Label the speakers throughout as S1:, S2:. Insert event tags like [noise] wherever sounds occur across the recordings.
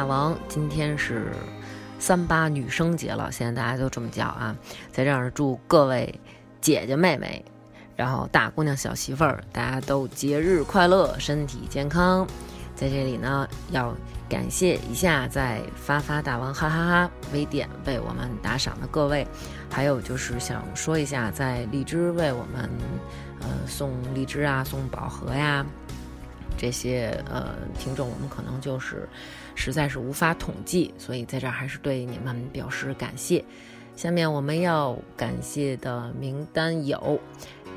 S1: 大王。今天是三八女生节了，现在大家都这么叫啊。在这儿祝各位姐姐妹妹，然后大姑娘小媳妇儿，大家都节日快乐，身体健康。在这里呢，要感谢一下在发发大王哈哈哈微店为我们打赏的各位，还有就是想说一下，在荔枝为我们呃送荔枝啊，送宝盒呀。这些呃听众，我们可能就是实在是无法统计，所以在这儿还是对你们表示感谢。下面我们要感谢的名单有：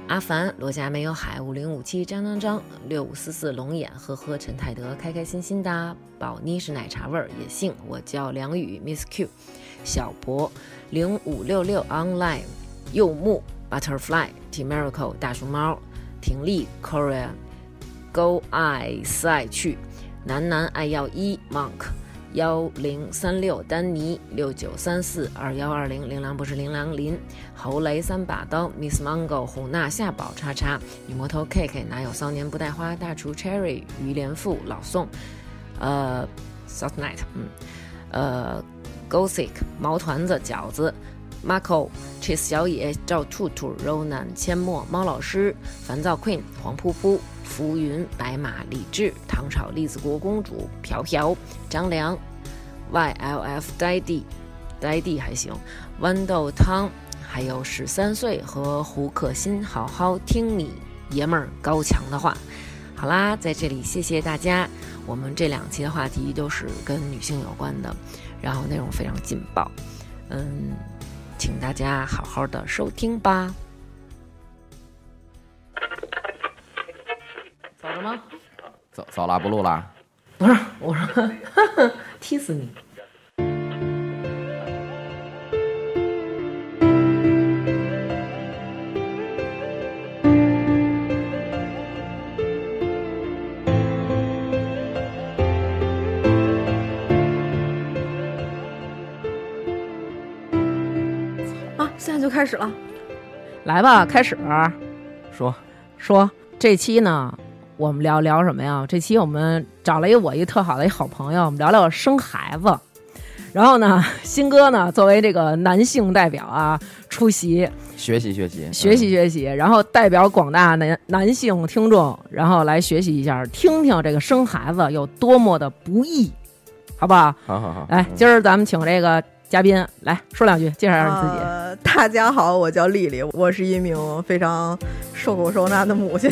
S1: 阿凡、罗家没有海、五零五七、张张张、六五四四、龙眼、呵呵、陈泰德、开开心心的宝妮是奶茶味儿，也姓我叫梁宇，Miss Q、小博、零五六六 Online、柚木、Butterfly、T Miracle、大熊猫、婷丽、Korea。Go I 赛去，男男爱要一 Monk 幺零三六丹尼六九三四二幺二零零两不是零两林侯雷三把刀 Miss Mango 虎娜夏宝叉叉女魔头 K K 哪有骚年不带花大厨 Cherry 于连富老宋呃 South Night 嗯呃 Go Sick 毛团子饺子 Marco Cheese 小野赵兔兔 Ronan 阡陌猫老师烦躁 Queen 黄噗噗。浮云、白马、李治、唐朝栗子国公主、飘飘、张良、YLF、呆弟、呆弟还行，豌豆汤，还有十三岁和胡可欣，好好听你爷们儿高强的话。好啦，在这里谢谢大家。我们这两期的话题都是跟女性有关的，然后内容非常劲爆，嗯，请大家好好的收听吧。
S2: 走走了，不录了。
S1: 不是，我说 [laughs] 踢死你！
S3: 啊，现在就开始了，
S1: 来吧，开始
S2: 说
S1: 说这期呢。我们聊聊什么呀？这期我们找了一我一特好的一好朋友，我们聊聊生孩子。然后呢，[laughs] 新哥呢作为这个男性代表啊出席，
S2: 学习学习
S1: 学习学习，然后代表广大男男性听众，然后来学习一下，听听这个生孩子有多么的不易，好不好？
S2: 好好好，
S1: 来，今儿咱们请这个嘉宾来说两句，介绍一下你自
S3: 己。大家好，我叫丽丽，我是一名非常受苦受难的母亲。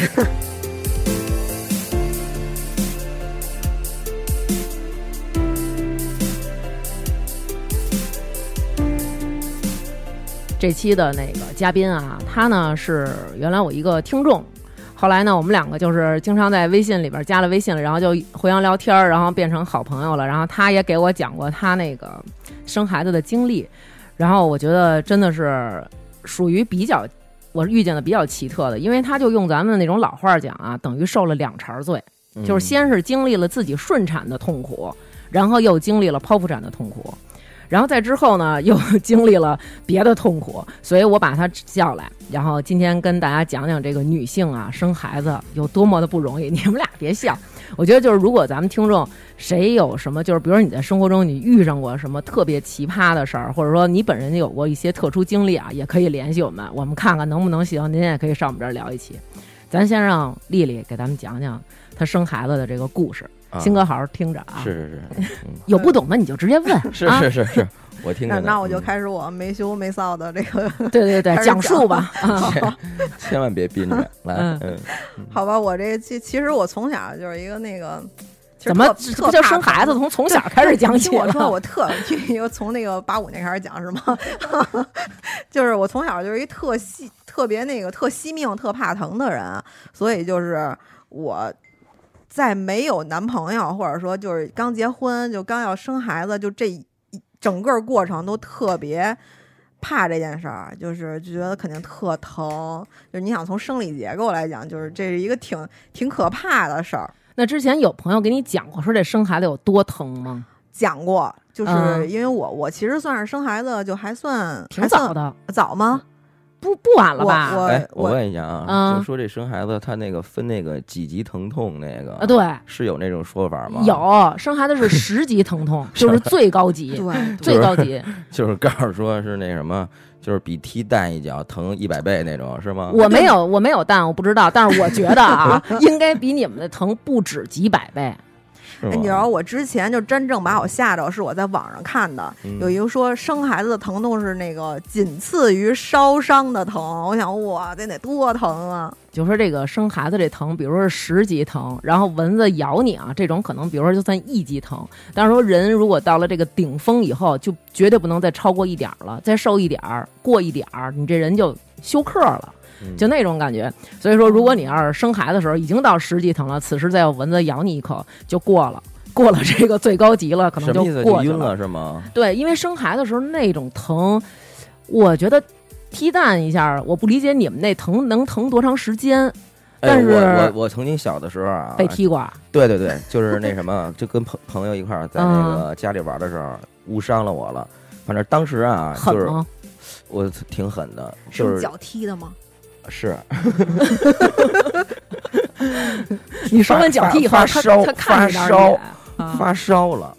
S1: 这期的那个嘉宾啊，他呢是原来我一个听众，后来呢我们两个就是经常在微信里边加了微信了，然后就互相聊天，然后变成好朋友了。然后他也给我讲过他那个生孩子的经历，然后我觉得真的是属于比较我遇见的比较奇特的，因为他就用咱们那种老话讲啊，等于受了两茬罪，就是先是经历了自己顺产的痛苦，然后又经历了剖腹产的痛苦。然后在之后呢，又经历了别的痛苦，所以我把他叫来，然后今天跟大家讲讲这个女性啊生孩子有多么的不容易。你们俩别笑，我觉得就是如果咱们听众谁有什么，就是比如说你在生活中你遇上过什么特别奇葩的事儿，或者说你本人有过一些特殊经历啊，也可以联系我们，我们看看能不能行。您也可以上我们这儿聊一期。咱先让丽丽给咱们讲讲她生孩子的这个故事。新哥，好好听着啊！
S2: 是是是，
S1: 有不懂的你就直接问。[laughs]
S2: 是是是是，我听着。
S3: 那我就开始我没羞没臊的这个。[laughs]
S1: 对对对，讲述吧。[laughs]
S2: 千万别憋着来。嗯，
S3: 好吧，我这其其实我从小就是一个那个，
S1: 怎么特就生孩子从从小开始讲起？
S3: 我说我特就从那个八五年开始讲是吗？就是我从小就是一特惜特别那个特惜命特怕疼的人，所以就是我。在没有男朋友，或者说就是刚结婚就刚要生孩子，就这一整个过程都特别怕这件事儿，就是就觉得肯定特疼。就是你想从生理结构来讲，就是这是一个挺挺可怕的事儿。
S1: 那之前有朋友给你讲过说这生孩子有多疼吗？
S3: 讲过，就是因为我我其实算是生孩子就还算
S1: 挺早的，
S3: 早吗？
S4: 不不晚了
S3: 我
S4: 吧？
S3: 我
S2: 哎，我
S3: 我
S2: 问一下啊，
S4: 嗯
S2: 就说这生孩子他那个分那个几级疼痛那个
S4: 啊，对，
S2: 是有那种说法吗？，
S4: 有生孩子是 [laughs] 十级疼痛，就是最高级，
S3: 对
S4: 最高级。[laughs]
S2: 就是告诉说是那什么，就是比踢蛋一脚疼一百倍那种，是吗？
S4: 我没有，我没有蛋，我不知道，但是我觉得啊，[laughs] 应该比你们的疼不止几百倍。
S3: 哎你知道我之前就真正把我吓着，是我在网上看的，
S2: 嗯
S3: 有一个说生孩子的疼痛是那个仅次于烧伤的疼，我想哇，这得多疼啊！
S4: 就说这个生孩子这疼，比如说是十级疼，然后蚊子咬你啊，这种可能比如说就算一级疼。但是说人如果到了这个顶峰以后，就绝对不能再超过一点儿了，再瘦一点儿，过一点儿，你这人就休克了。
S2: 嗯
S4: 就那种感觉。所以说，如果你要是生孩子的时候已经到十级疼了，此时再有蚊子咬你一口，就过了，[laughs] 过了这个最高级了，可能就？过去
S2: 就晕了是吗？
S4: 对，因为生孩子的时候那种疼，我觉得踢蛋一下，我不理解你们那疼能疼多长时间？
S2: 哎，
S4: 但是
S2: 我我我曾经小的时候啊，
S4: 被踢过，
S2: 对对对，就是那什么，就跟朋朋友一块儿在
S4: 嗯
S2: 那个家里玩的时候，误伤了我了。反正当时啊，就是
S4: 狠吗？
S2: 我挺狠的，就是
S3: 是脚踢的吗？
S2: 是 [laughs]
S4: 你说完脚踢以后，他
S2: 发烧
S4: 他看着点儿
S2: 发烧发烧了，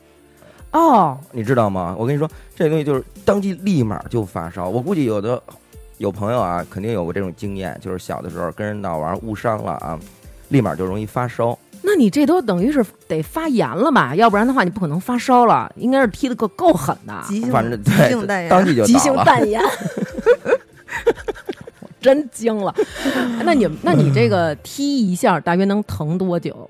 S4: 哦，
S2: 你知道吗？我跟你说，这东西就是当即立马就发烧。我估计有的有朋友啊，肯定有过这种经验，就是小的时候跟人闹玩误伤了啊，立马就容易发烧。
S4: 那你这都等于是得发炎了吧？要不然的话，你不可能发烧了，应该是踢的够够狠的，
S3: 急性
S2: 反正
S3: 急
S2: 对
S3: 性蛋，炎，
S2: 当即就
S4: 急性
S2: 倒了。
S4: 蛋炎。我真惊了，[laughs] 那你那你这个踢一下大约能疼多久？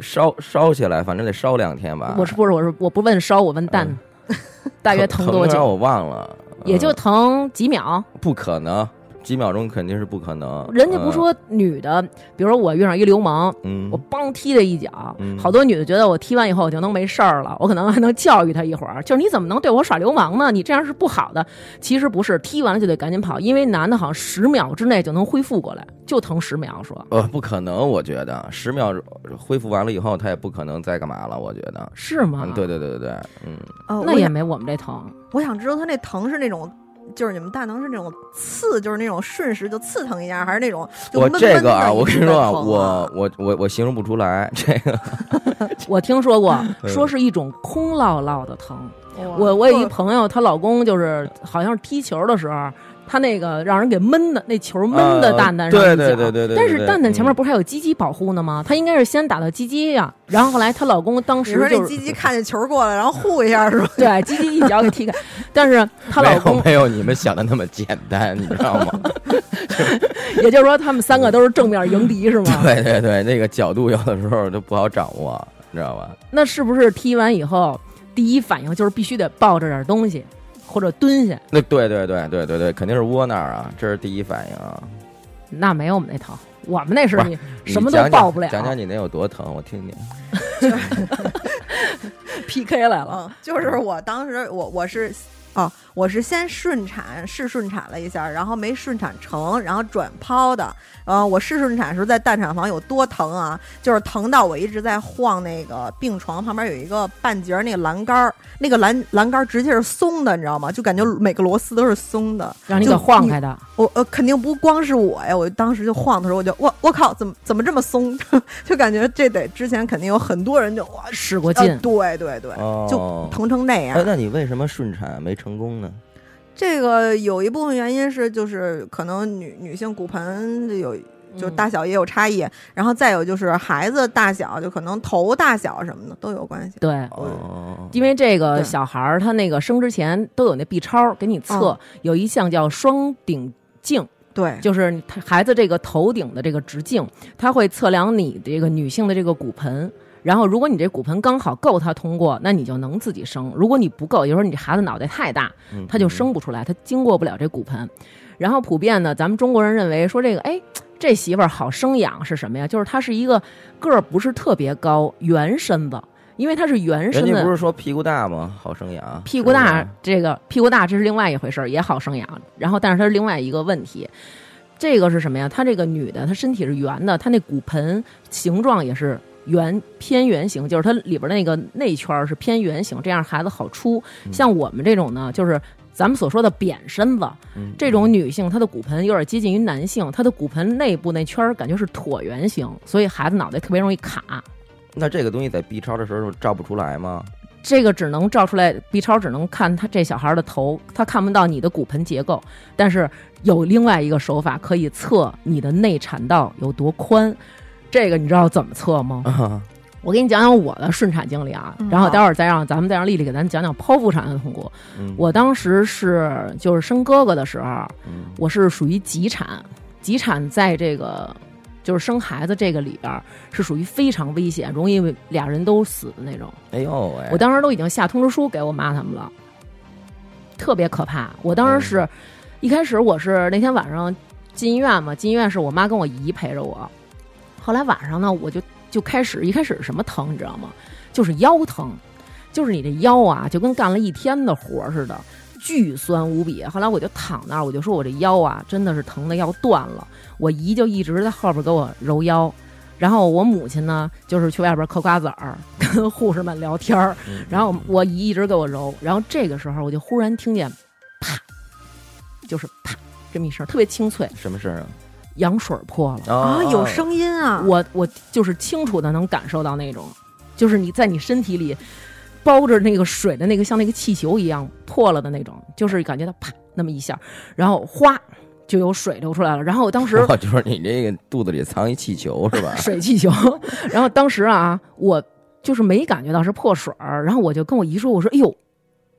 S2: 烧烧起来，反正得烧两天吧。
S4: 我是不是我是我不问烧，我问蛋，[laughs] 大约疼多久？
S2: 让我忘了，
S4: 也就
S2: 嗯
S4: 疼几秒。
S2: 不可能，几秒钟肯定是不可能。
S4: 人家不说女的，比如说我遇上一流氓，
S2: 嗯，
S4: 我梆踢他一脚，
S2: 嗯
S4: 好多女的觉得我踢完以后我就能没事儿了，我可能还能教育他一会儿，就是你怎么能对我耍流氓呢？你这样是不好的。其实不是，踢完了就得赶紧跑，因为男的好像十秒之内就能恢复过来，就疼十秒。说
S2: 呃，不可能，我觉得十秒恢复完了以后，他也不可能再干嘛了。我觉得，
S4: 是吗？
S2: 嗯，对对对对对，嗯，
S3: 哦，
S4: 那也没我们这疼。
S3: 我想知道他那疼是那种。就是你们大能是那种刺，就是那种瞬时就刺疼一下，还是那种就
S2: 我这个啊，我跟你说啊，我我我我形容不出来这个。[laughs]
S4: 我听说过，[laughs]
S2: 嗯
S4: 说是一种空落落的疼。我我有一
S3: 哦
S4: 朋友，她老公就是好像是踢球的时候，他那个让人给闷的，那球闷的
S2: 啊
S4: 蛋蛋。
S2: 对对对对对对
S4: 但是蛋蛋前面
S2: 嗯
S4: 不是还有鸡鸡保护呢吗？她应该是先打到鸡鸡呀，然后后来她老公当
S3: 你说这
S4: 时就是
S3: 鸡鸡看见球过来，然后护一下是吧？
S4: 对鸡鸡一脚给踢开，但是她老
S2: 没有
S4: 公，
S2: 没有你们想的那么简单，你知道吗？[laughs]
S4: 也就是说他们三个都是正面迎敌是吗？[laughs]
S2: 对对对，那个角度有的时候都不好掌握，你知道吧？
S4: 那是不是踢完以后第一反应就是必须得抱着点东西，或者蹲下？
S2: 那对对对对对对，肯定是窝那儿啊，这是第一反应啊。
S4: 那没有我们那疼，我们那是你
S2: 你
S4: 什么都
S2: 讲讲
S4: 抱不了
S2: 讲讲你那有多疼，我听听。[laughs]
S4: PK 来了。
S3: 嗯，就是我当时我我是哦，我是先顺产试顺产了一下，然后没顺产成，然后转剖的。呃，我试顺产时候在待产房有多疼啊？就是疼到我一直在晃那个病床旁边有一个半截儿那个栏杆儿，那个栏栏杆儿直接是松的，你知道吗？就感觉每个螺丝都是松的。
S4: 让你给晃开的，
S3: 我呃，肯定不光是我呀！我当时就晃的时候，我就我我靠，怎么怎么这么松？[laughs] 就感觉这得之前肯定有很多人就哇
S4: 使过劲
S3: 呃，对对对，
S2: 哦
S3: 就疼成那样。
S2: 哎，那你为什么顺产没成功呢？
S3: 这个有一部分原因是，就是可能女女性骨盆有就
S4: 嗯
S3: 大小也有差异，然后再有就是孩子大小，就可能头大小什么的都有关系。
S4: 对。
S2: 哦，
S4: 因为这个小孩儿他那个生之前都有那 B 超给你测，
S3: 嗯
S4: 有一项叫双顶径，
S3: 对，
S4: 就是孩子这个头顶的这个直径，它会测量你这个女性的这个骨盆。然后，如果你这骨盆刚好够它通过，那你就能自己生；如果你不够，也就是说你这孩子脑袋太大，
S2: 嗯
S4: 他就生不出来，他经过不了这骨盆。然后普遍呢，咱们中国人认为说这个，哎，这媳妇儿好生养是什么呀？就是她是一个个儿不是特别高，圆身子，因为她是圆身子
S2: 人家不，是说屁股大吗？好生养，
S4: 屁股大，这个屁股大这是另外一回事儿，也好生养。然后，但是它是另外一个问题，这个是什么呀？她这个女的，她身体是圆的，她那骨盆形状也是圆偏圆形，就是它里边那个内圈是偏圆形，这样孩子好出。
S2: 嗯
S4: 像我们这种呢，就是咱们所说的扁身子，
S2: 嗯
S4: 这种女性她的骨盆有点接近于男性，她的骨盆内部那圈儿感觉是椭圆形，所以孩子脑袋特别容易卡。
S2: 那这个东西在 B 超的时候照不出来吗？
S4: 这个只能照出来，B 超只能看他这小孩的头，他看不到你的骨盆结构。但是有另外一个手法可以测你的内产道有多宽，这个你知道怎么测吗？
S2: 啊，
S4: 我给你讲讲我的顺产经历啊，
S3: 嗯
S4: 然后待会儿再让咱们再让丽丽给咱讲讲剖腹产的痛苦。
S2: 嗯
S4: 我当时是就是生哥哥的时候，
S2: 嗯
S4: 我是属于急产，急产在这个就是生孩子这个里边儿是属于非常危险，容易俩人都死的那种。
S2: 哎呦喂，
S4: 我当时都已经下通知书给我妈他们了，特别可怕。我当时是、一开始我是那天晚上进医院嘛，进医院是我妈跟我姨陪着我，后来晚上呢我就就开始一开始什么疼你知道吗？就是腰疼，就是你这腰啊就跟干了一天的活似的。巨酸无比，后来我就躺那儿，我就说我这腰啊，真的是疼的要断了。我姨就一直在后边给我揉腰，然后我母亲呢，就是去外边嗑瓜子儿，跟护士们聊天儿，然后我姨一直给我揉，然后这个时候我就忽然听见啪，就是啪这么一声，特别清脆，
S2: 什么事儿啊？
S4: 羊水破了。
S3: 啊，有
S2: 声
S3: 声音啊！
S4: 我我就是清楚的能感受到那种，就是你在你身体里包着那个水的那个像那个气球一样破了的那种，就是感觉到啪那么一下，然后哗就有水流出来了。然后我当时 [laughs]
S2: 我就是你这个肚子里藏一气球是吧？[laughs]
S4: 水气球，然后当时啊，我就是没感觉到是破水儿，然后我就跟我姨说，我说哎呦。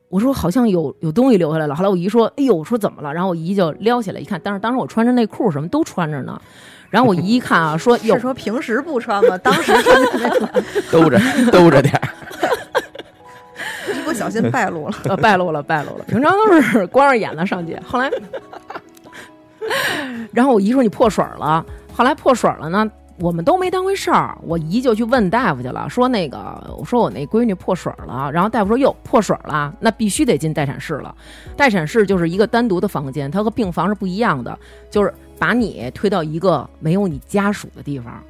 S4: 我说好像有有东西流下来了，后来我姨说：“哎呦，我说怎么了？”然后我姨就撩起来一看，但是当时我穿着内裤什么都穿着呢。然后我姨一看啊，[laughs] 说：“有
S3: 是，说平时不穿吗？当时穿的那个，
S2: 兜着兜着点儿，
S3: 一不小心败露了。[laughs]
S4: 呃，败露了，败露了。平常都是光着眼子上街，后来，[laughs] 然后我姨说你破水了，后来破水了呢，我们都没当回事儿。我姨就去问大夫去了，说那个，我说我那闺女破水儿了，然后大夫说哟破水儿了，那必须得进待产室了。待产室就是一个单独的房间，它和病房是不一样的，就是把你推到一个没有你家属的地方，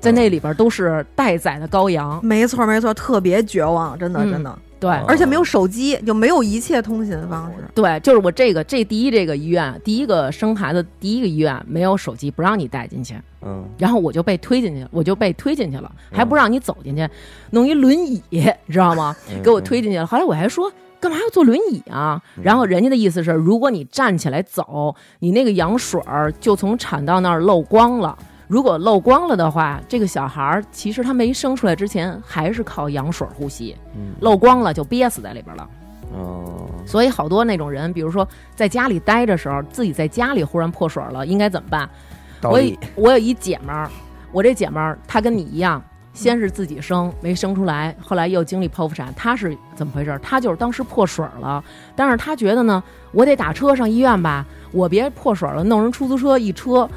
S4: 在那里边都是待宰的羔羊。
S3: 没错没错，特别绝望，真的
S4: 嗯
S3: 真的，
S4: 对，
S2: 哦
S3: 而且没有手机，就没有一切通信方式。
S4: 对，就是我这个这第一这个医院，第一个生孩子第一个医院没有手机，不让你带进去，
S2: 嗯，
S4: 然后我就被推进去，我就被推进去了，还不让你走进去，弄一轮椅，你知道吗？
S2: 嗯
S4: 给我推进去了。后来我还说。干嘛要坐轮椅啊？然后人家的意思是，如果你站起来走，你那个羊水儿就从产道那儿漏光了。如果漏光了的话，这个小孩儿其实他没生出来之前还是靠羊水儿呼吸，
S2: 嗯
S4: 漏光了就憋死在里边了。
S2: 哦，
S4: 所以好多那种人，比如说在家里待着时候，自己在家里忽然破水了，应该怎么办？我有 [laughs] 我有一姐们儿，我这姐们儿她跟你一样，先是自己生没生出来，后来又经历剖腹产。她是怎么回事？她就是当时破水了，但是她觉得呢，我得打车上医院吧，我别破水了，弄人出租车一车，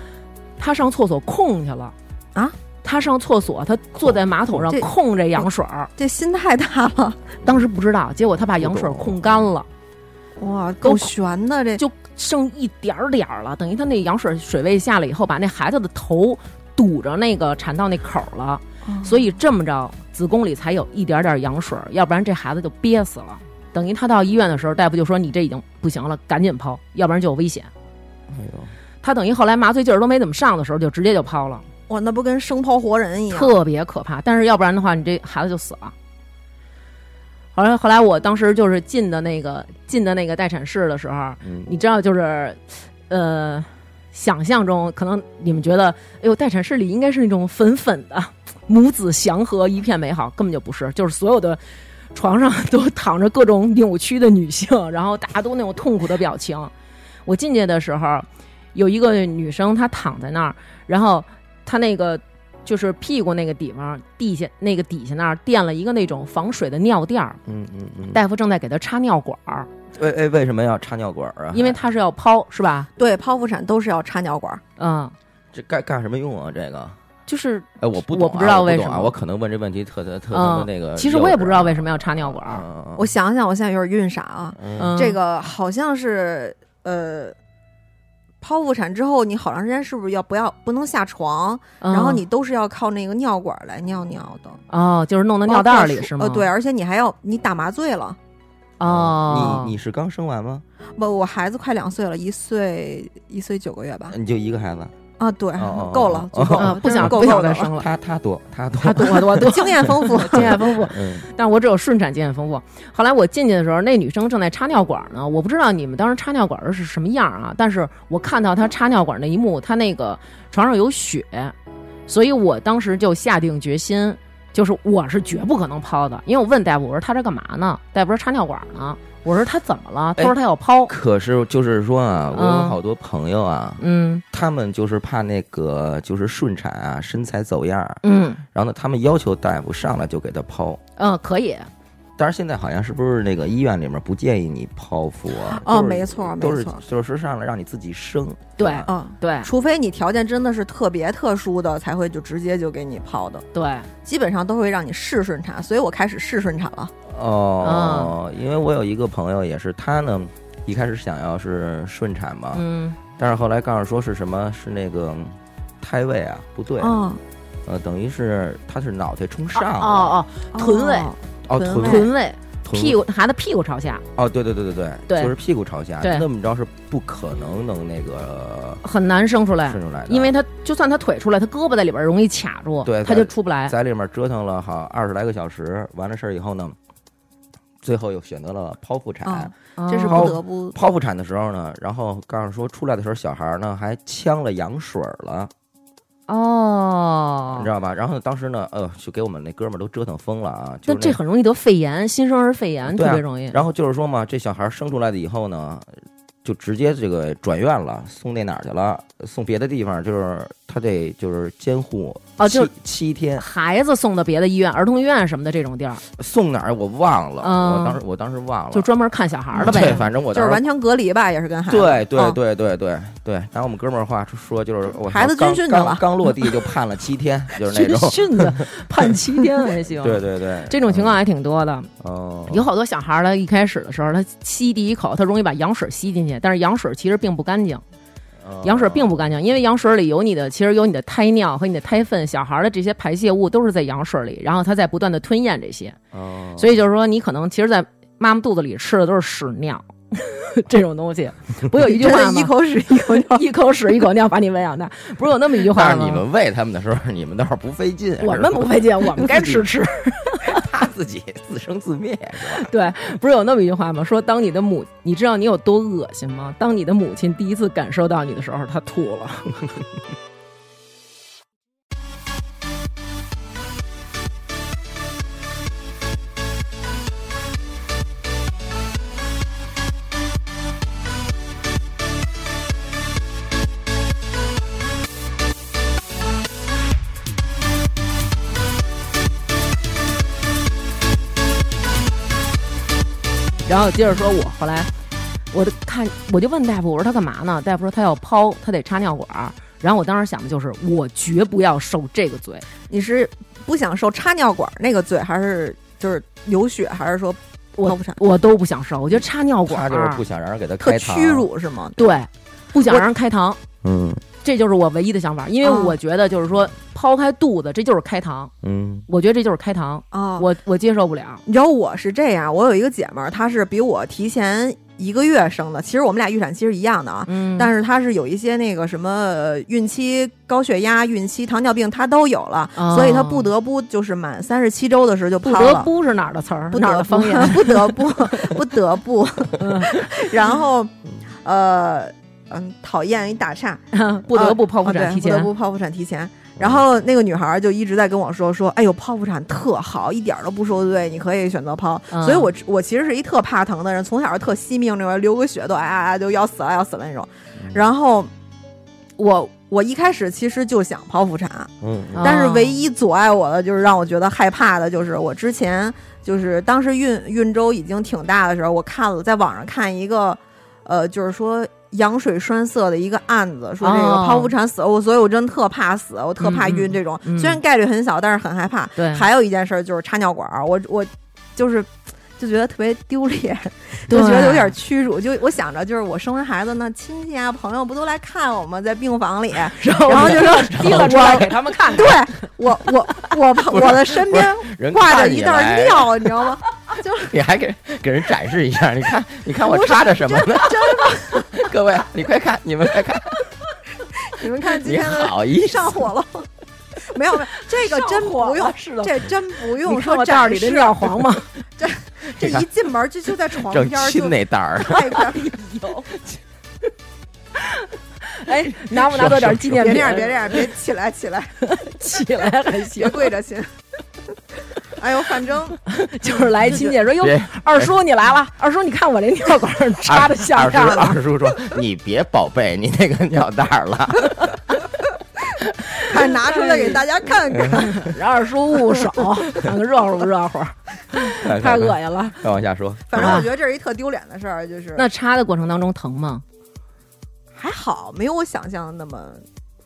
S4: 她上厕所空去了
S3: 啊。
S4: 他上厕所，他坐在马桶上
S3: 这
S4: 控这羊水儿，
S3: 这心太大了，
S4: 当时不知道，结果他把羊水控干了。
S3: 哇，够悬的这。
S4: 就剩一点儿点儿了，等于他那羊水水位下来以后，把那孩子的头堵着那个产道那口儿了，所以这么着子宫里才有一点点羊水，要不然这孩子就憋死了。等于他到医院的时候，大夫就说你这已经不行了，赶紧剖，要不然就有危险。
S2: 哎呦，
S4: 他等于后来麻醉劲儿都没怎么上的时候，就直接就抛了，
S3: 哇，那不跟生抛活人一样？
S4: 特别可怕。但是要不然的话，你这孩子就死了。后来后来我当时就是进的那个进的那个待产室的时候，
S2: 嗯，
S4: 你知道，就是，呃，想象中可能你们觉得，哎呦，待产室里应该是那种粉粉的，母子祥和，一片美好，根本就不是，就是所有的床上都躺着各种扭曲的女性，然后大家都那种痛苦的表情。我进去的时候，有一个女生，她躺在那儿，然后她那个。就是屁股那个地方，地下那个底下那儿垫了一个那种防水的尿垫儿，
S2: 嗯嗯嗯，
S4: 大夫正在给她插尿管儿，
S2: 为哎为什么要插尿管儿啊？
S4: 因为她是要剖，是吧？
S3: 对，剖腹产都是要插尿管儿。
S4: 嗯，
S2: 这干干什么用啊？这个，
S4: 就是
S2: 哎，我不懂啊，
S4: 我不知道为什么
S2: 我可能问这问题特特特他妈
S4: 嗯
S2: 那个。
S4: 其实我也不知道为什么要插尿管儿。
S2: 么
S3: 我想想，我现在有点晕傻啊。
S4: 嗯，
S3: 这个好像是呃，剖腹产之后，你好长时间是不是要不要不能下床？
S4: 嗯，
S3: 然后你都是要靠那个尿管来尿尿的。
S4: 哦，就是弄到尿袋里是吗？
S3: 呃，对，，而且你还要你打麻醉了，
S4: 哦，
S2: 你你是刚生完吗？
S3: 不，我孩子快两岁了，一岁一岁九个月吧。
S2: 你就一个孩子？
S3: 啊，对够了，足够
S4: 不想
S3: 够
S4: 不想再生了，
S2: 他他多他多
S4: 他多多多
S3: 经验丰富。
S4: 经验丰富，
S2: 嗯 [laughs]
S4: 但我只有顺产经验丰富。后来我进去的时候，那女生正在插尿管呢，我不知道你们当时插尿管是什么样啊，但是我看到她插尿管那一幕，她那个床上有血，所以我当时就下定决心，就是我是绝不可能抛的，因为我问大夫，我说她这干嘛呢？大夫说插尿管呢。我说他怎么了？他说他要抛。
S2: 可是就是说啊，我有
S4: 嗯
S2: 好多朋友啊，
S4: 嗯
S2: 他们就是怕那个就是顺产啊，身材走样，
S4: 嗯
S2: 然后呢，他们要求大夫上来就给他剖。
S4: 嗯，可以。
S2: 但是现在好像是不是那个医院里面不建议你剖腹啊？
S3: 哦，没错，
S2: 都是
S3: 没错。
S2: 就是上来让你自己生。
S4: 对
S3: 嗯，
S4: 对。
S3: 除非你条件真的是特别特殊的，才会就直接就给你剖的，
S4: 对，
S3: 基本上都会让你试顺产，所以我开始试顺产了。
S2: 哦，因为我有一个朋友也是，他呢一开始想要是顺产嘛，
S4: 嗯。
S2: 但是后来告诉说是什么是那个胎位啊不对，
S3: 嗯，
S2: 呃，等于是他是脑袋冲上了，
S4: 哦哦，臀位
S3: 哦
S2: 哦臀
S3: 臀位
S4: 屁股孩子屁股朝下，
S2: 哦，对对对对对，
S4: 对
S2: 就是屁股朝下，
S4: 对
S2: 那么着是不可能能那个
S4: 很难生出来
S2: 生，出来的，
S4: 因为他就算他腿出来，他胳膊在里边容易卡住，
S2: 对
S4: 他就出不来。
S2: 在里面折腾了好二十来个小时，完了事儿以后呢，最后又选择了剖腹产。
S3: 这是不得不
S2: 剖腹产的时候呢，然后告诉说出来的时候，小孩呢还呛了羊水儿了，
S4: 哦
S2: 你知，道吧？然后当时呢，呃，就给我们那哥们儿都折腾疯了啊！就是那
S4: 但这很容易得肺炎，新生儿肺炎
S2: 啊
S4: 特别容易。
S2: 然后就是说嘛，这小孩生出来的以后呢，就直接这个转院了，送那哪儿去了？送别的地方，就是他得就是监护七
S4: 哦就
S2: 七天，
S4: 孩子送到别的医院、儿童医院什么的这种地儿，
S2: 送哪儿我忘了，
S4: 嗯
S2: 我当时我当时忘了，
S4: 就专门看小孩儿的
S2: 对，
S4: 呗。
S2: 反正我
S3: 就是完全隔离吧，也是跟孩子。
S2: 对对
S3: 对
S2: 对对对对，拿我们哥们儿话说，就是我
S3: 孩子军训去了
S2: 刚落地就判了七天，[laughs] 就是那
S4: 军
S2: 种，
S4: 训的判七天还行。[laughs]
S2: 对对对，
S4: 这种情况还挺多的。
S2: 哦，
S4: 有好多小孩儿，他一开始的时候，他吸第一口，他容易把羊水吸进去，但是羊水其实并不干净。
S2: 哦
S4: 羊水并不干净，因为羊水里有你的，其实有你的胎尿和你的胎粪，小孩儿的这些排泄物都是在羊水里，然后他在不断的吞咽这些，
S2: 哦，
S4: 所以就是说，你可能其实，在妈妈肚子里吃的都是屎尿 [laughs] 这种东西。不有一句话吗？
S3: 一口屎一口尿。
S4: 一口屎 [laughs] 一口尿把你喂养大，不是有那么一句话吗？
S2: 但是你们喂他们的时候，你们倒是不费劲，
S4: 我们不费劲，我们该吃 [laughs] 吃。
S2: 他 [laughs] 自己自生自灭是吧？[laughs]
S4: 对，不是有那么一句话吗？说当你的母，你知道你有多恶心吗？当你的母亲第一次感受到你的时候，她吐了。[laughs] 后接着说，我后来我就看，我就问大夫，我说他干嘛呢？大夫说他要剖，他得插尿管。然后我当时想的就是，我绝不要受这个罪。
S3: 你是不想受插尿管那个罪，还是就是流血，还是说剖腹产？
S4: 我都不想受，我觉得插尿管
S2: 他就是不想让人给他
S3: 特
S2: 开膛
S3: 屈，辱是吗？
S4: 对，不想让人开膛，
S2: 嗯
S4: 这就是我唯一的想法。因为
S3: 哦
S4: 我觉得就是说，抛开肚子，这就是开膛，
S2: 嗯
S4: 我觉得这就是开膛，
S3: 啊，
S4: 我我接受不了。
S3: 你知道我是这样，我有一个姐们儿，她是比我提前一个月生的，其实我们俩预产期是一样的啊。
S4: 嗯，
S3: 但是她是有一些那个什么呃孕期高血压、孕期糖尿病，她都有了，
S4: 哦
S3: 所以她不得不就是满三十七周的时候就
S4: 不
S3: 抛了。
S4: 得不是哪儿的词儿，哪儿
S3: 不得不
S4: 的方言？[laughs]
S3: 不得不 [laughs] 不得不，
S4: 嗯
S3: 然后呃嗯，讨厌一打岔，[laughs]
S4: 不得不剖腹产提前。
S3: 不得不剖腹产提前。然后那个女孩就一直在跟我说说，哎呦，剖腹产特好，一点儿都不受罪，你可以选择剖。
S4: 嗯
S3: 所以我我其实是一特怕疼的人，从小就特惜命那种，流个血都哎呀呀就要死了要死了那种。然后我我一开始其实就想剖腹产，但是唯一阻碍我的就是让我觉得害怕的，就是我之前就是当时孕孕周已经挺大的时候，我看了在网上看一个，呃，就是说羊水栓塞的一个案子，说这个
S4: 哦
S3: 剖腹产死了，我所以我真特怕死，我特怕晕这种，
S4: 嗯嗯
S3: 虽然概率很小，但是很害怕。
S4: 对，
S3: 还有一件事儿就是插尿管儿，我我就是。就觉得特别丢脸，就觉得有点屈辱。就我想着，就是我生完孩子，呢亲戚啊、朋友不都来看我吗？在病房里，[laughs]
S4: 然后
S3: 就说
S4: 提了出来给他们看看。
S3: 对我我 [laughs] 我我的身边挂着一袋尿，你知道吗？[laughs]
S2: 就你还给给人展示一下，你看，你看我插着什么呢？各位，你快看，你们快看，[laughs]
S3: 你们看今天的
S2: 好意
S3: 上火了。没有没有，这个真不用，这真不用
S4: 你
S3: 说
S4: 我袋儿里的
S3: 展示
S4: 尿黄吗？[laughs]
S3: 这
S2: 这
S3: 一进门就就在床边儿，就
S2: 亲那袋儿。[laughs]
S4: 哎，拿不拿到点纪念品？
S3: 别这样，别这样，别起来起来，
S4: 起来还
S3: 别
S4: 行。
S3: 跪着亲。[laughs] 哎呦，反正 [laughs]
S4: 就是来亲戚说：“哟，二叔你来了，二叔你看我这尿管插的像样的。
S2: 二叔说：“你别宝贝，你那个尿袋儿了。[laughs]
S3: 快拿出来给大家看看。
S4: 让二叔捂手，看看热乎不热乎，”太恶心了。
S2: 再往下说，
S3: 反正我觉得这是一特丢脸的事儿，就是
S4: 那插的过程当中疼吗？
S3: 还好，没有我想象的那么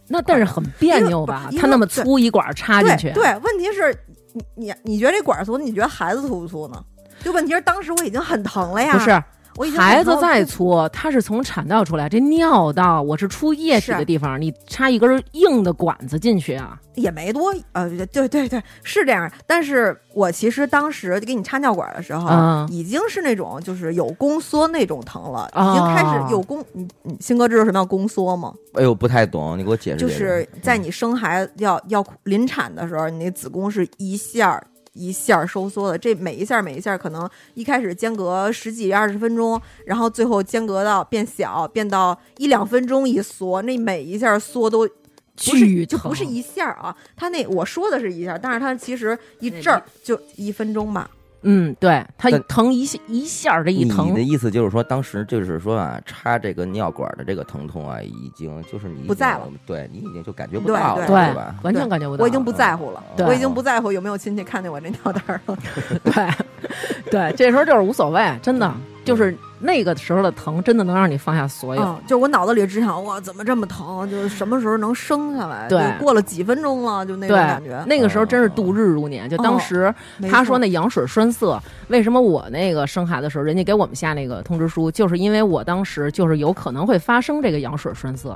S4: 那但是很别扭吧
S3: 因为？
S4: 它那么粗一管插进去，
S3: 对对，问题是你你你觉得这管粗，你觉得孩子粗不粗呢？就问题是当时我已经很疼了呀，
S4: 不是
S3: 我已经
S4: 孩子再粗，它是从产道出来，这尿道我是出液体的地方，你插一根硬的管子进去啊？
S3: 也没多呃，对对对，是这样。但是我其实当时给你插尿管的时候，
S4: 嗯
S3: 已经是那种就是有宫缩那种疼了，
S4: 哦
S3: 已经开始有宫。你你新哥知道什么叫宫缩吗？
S2: 哎呦，不太懂，你给我解释
S3: 就
S2: 解释。
S3: 是在你生孩子要要临产的时候，你那子宫是一下儿一下儿收缩的，这每一下儿每一下儿可能一开始间隔十几二十分钟，然后最后间隔到变小，变到一两分钟一缩，那每一下儿缩都。不是，就不是一下儿啊，他那我说的是一下儿，但是他其实一阵儿就一分钟吧。
S4: 嗯，对，它
S2: 但
S4: 疼一下一下儿这一疼
S2: 你
S4: 疼
S2: 的，意思就是说，当时就是说啊，插这个尿管的这个疼痛啊，已经就是你已经
S3: 不在了，
S2: 对你已经就感觉不
S3: 对
S2: 到了，
S3: 对
S2: 是吧？
S4: 完全感觉不到。
S3: 我已经不在乎了，
S4: 对
S3: 我已经不在乎有没有亲戚看见我这尿袋儿了。[laughs]
S4: 对，对，这时候就是无所谓，真的就是那个时候的疼，真的能让你放下所有。
S3: 嗯，就我脑子里只想，哇，怎么这么疼？就是什么时候能生下来？
S4: 对
S3: 就过了几分钟了，就那种感觉。
S4: 那个时候真是度日如年。就当时他说那羊水栓塞，为什么我那个生孩子的时候，人家给我们下那个通知书，就是因为我当时就是有可能会发生这个羊水栓塞。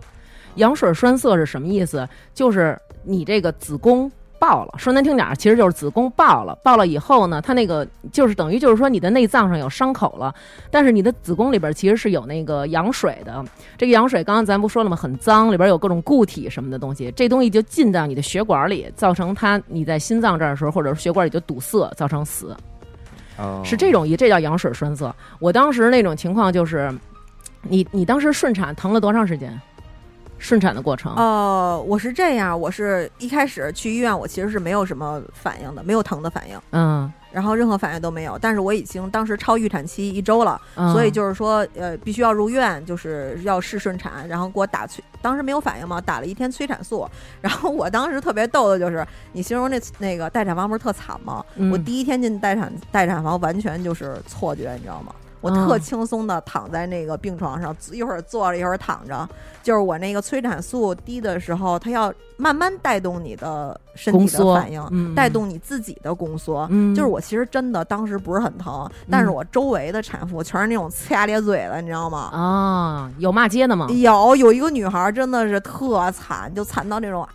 S4: 羊水栓塞是什么意思？就是你这个子宫。爆了，说难听点儿，其实就是子宫爆了。爆了以后呢，它那个就是等于就是说你的内脏上有伤口了，但是你的子宫里边其实是有那个羊水的。这个羊水刚刚咱不说了吗？很脏，里边有各种固体什么的东西，这东西就进到你的血管里，造成它你在心脏这儿的时候，或者是血管里就堵塞，造成死，
S2: 哦
S4: 是这种一，这叫羊水栓塞。我当时那种情况就是，你你当时顺产疼了多长时间？顺产的过程，
S3: 呃，我是这样，我是一开始去医院，我其实是没有什么反应的，没有疼的反应，
S4: 嗯，
S3: 然后任何反应都没有。但是我已经当时超预产期一周了，
S4: 嗯
S3: 所以就是说，呃，必须要入院，就是要试顺产，然后给我打催，当时没有反应嘛，打了一天催产素。然后我当时特别逗的就是，你形容那那个待产房不是特惨吗？
S4: 嗯
S3: 我第一天进待产待产房，完全就是错觉，你知道吗？我
S4: 嗯
S3: 特轻松的躺在那个病床上，一会儿坐着一会儿躺着，就是我那个催产素低的时候，它要慢慢带动你的身体的反应，
S4: 嗯
S3: 带动你自己的宫缩。
S4: 嗯
S3: 就是我其实真的当时不是很疼，但是我周围的产妇全是那种呲牙咧嘴的，你知道吗？
S4: 啊，有骂街的吗？
S3: 有有一个女孩真的是特惨，就惨到那种啊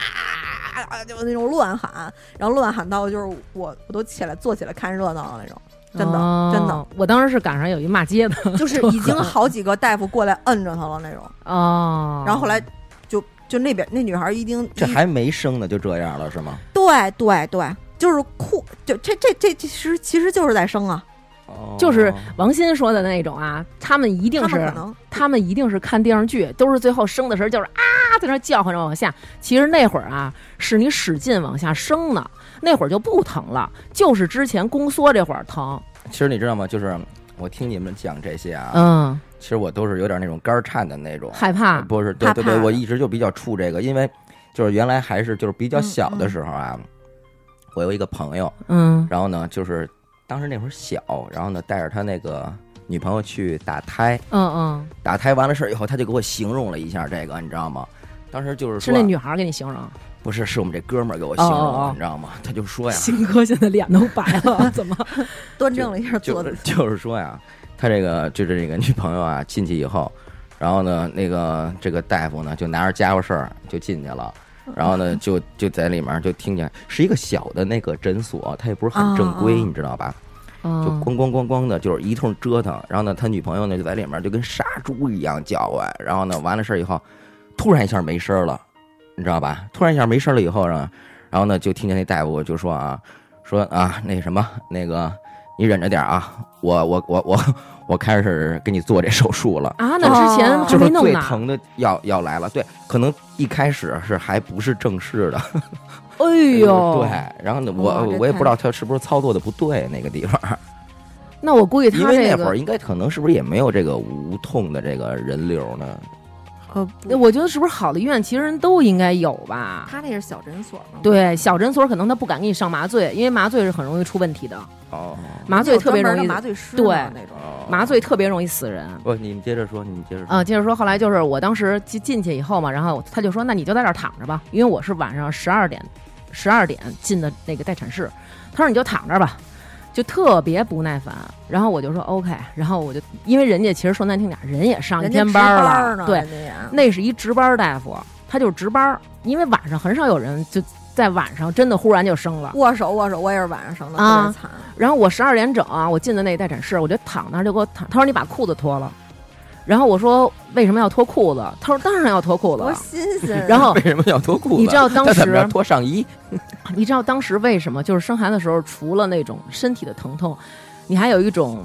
S3: 啊，就那种乱喊，然后乱喊到就是我我都起来坐起来看热闹的那种，真的、
S4: 哦
S3: 真的，
S4: 我当时是赶上有一骂街的，[laughs] [laughs]
S3: 就是已经好几个大夫过来摁着她了那种，
S4: 哦，
S3: 然后后来就就那边那女孩一定一
S2: 这还没生呢，就这样了是吗？
S3: 对对对，就是哭，就这这这其实其实就是在生啊，
S2: 哦。
S4: 就是王鑫说的那种啊，他们一定是
S3: 他们
S4: 一定是看电视剧，都是最后生的时候就是啊，在那叫唤着往下。其实那会儿啊，是你使劲往下生呢，那会儿就不疼了，就是之前宫缩这会儿疼。
S2: 其实你知道吗？就是我听你们讲这些啊，
S4: 嗯，
S2: 其实我都是有点那种肝儿颤的那种，
S4: 害怕。
S2: 不是，对对对，我一直就比较怵这个，因为就是原来还是就是比较小的时候啊，我有一个朋友，
S4: 嗯
S2: 然后呢，就是当时那会儿小，然后呢带着他那个女朋友去打胎，
S4: 嗯嗯，
S2: 打胎完了事儿以后，他就给我形容了一下这个，你知道吗？当时就是说，
S4: 是那女孩儿给你形容。
S2: 不是，是我们这哥们儿给我形容的，
S4: 哦哦哦
S2: 你知道吗？他就说呀，
S4: 鑫哥现在脸都白了，怎么？[laughs]
S3: 端正了一下坐姿，[laughs]
S2: 就是说呀，他这个就是这个女朋友啊进去以后，然后呢，那个这个大夫呢就拿着家伙事儿就进去了。然后呢，就就在里面就听见是一个小的那个诊所，他也不是很正规，你知道吧？就
S4: 嗯
S2: 咣咣咣咣的，就是一通折腾。然后呢，他女朋友呢就在里面就跟杀猪一样叫唤。然后呢，完了事儿以后，突然一下没声儿了，你知道吧？突然一下没声儿了以后呢，然后呢就听见那大夫就说啊，说啊那什么那个你忍着点儿啊，我我我我我开始给你做这手术了。
S4: 啊，那之前还
S2: 就是
S4: 没弄呢。
S2: 最疼的要要来了，对，可能一开始是还不是正式的，
S4: 哎呦，[laughs]
S2: 对，然后呢，我我也不知道他是不是操作的不对那个地方，
S4: 那我估计他这
S2: 因为那会儿，应该可能是不是也没有这个无痛的这个人流呢？
S3: 呃，不
S4: 我觉得是不是好的医院其实人都应该有吧？
S3: 他那是小诊所嘛，
S4: 对，小诊所可能他不敢给你上麻醉，因为麻醉是很容易出问题的，
S2: 哦，
S4: 麻醉特别容易
S3: 麻醉师
S4: 对
S3: 那种。
S2: 哦
S4: 麻醉特别容易死人。
S2: 不，你们接着说，你们接着说。
S4: 啊、接着说，后来就是我当时进进去以后嘛，然后他就说，那你就在这儿躺着吧，因为我是晚上十二点，十二点进的那个待产室。他说你就躺着吧，就特别不耐烦。然后我就说 OK，然后我就因为人家其实说难听点，人也上一天班了，对，那是一值班大夫，他就是值班，因为晚上很少有人就在晚上真的忽然就生了。
S3: 握手握手，我也是晚上生的，
S4: 啊
S3: 特别惨。
S4: 然后我十二点整啊，我进的那个待产室，我就躺那儿就给我躺，他说你把裤子脱了，然后我说为什么要脱裤子？他说当然要脱裤子
S3: 多
S4: 了。
S3: 新鲜啊！
S4: 然后
S2: 为什么要脱裤子？
S4: 你知道当时
S2: 脱上衣？
S4: 你知道当时为什么？就是生孩子的时候，除了那种身体的疼痛，你还有一种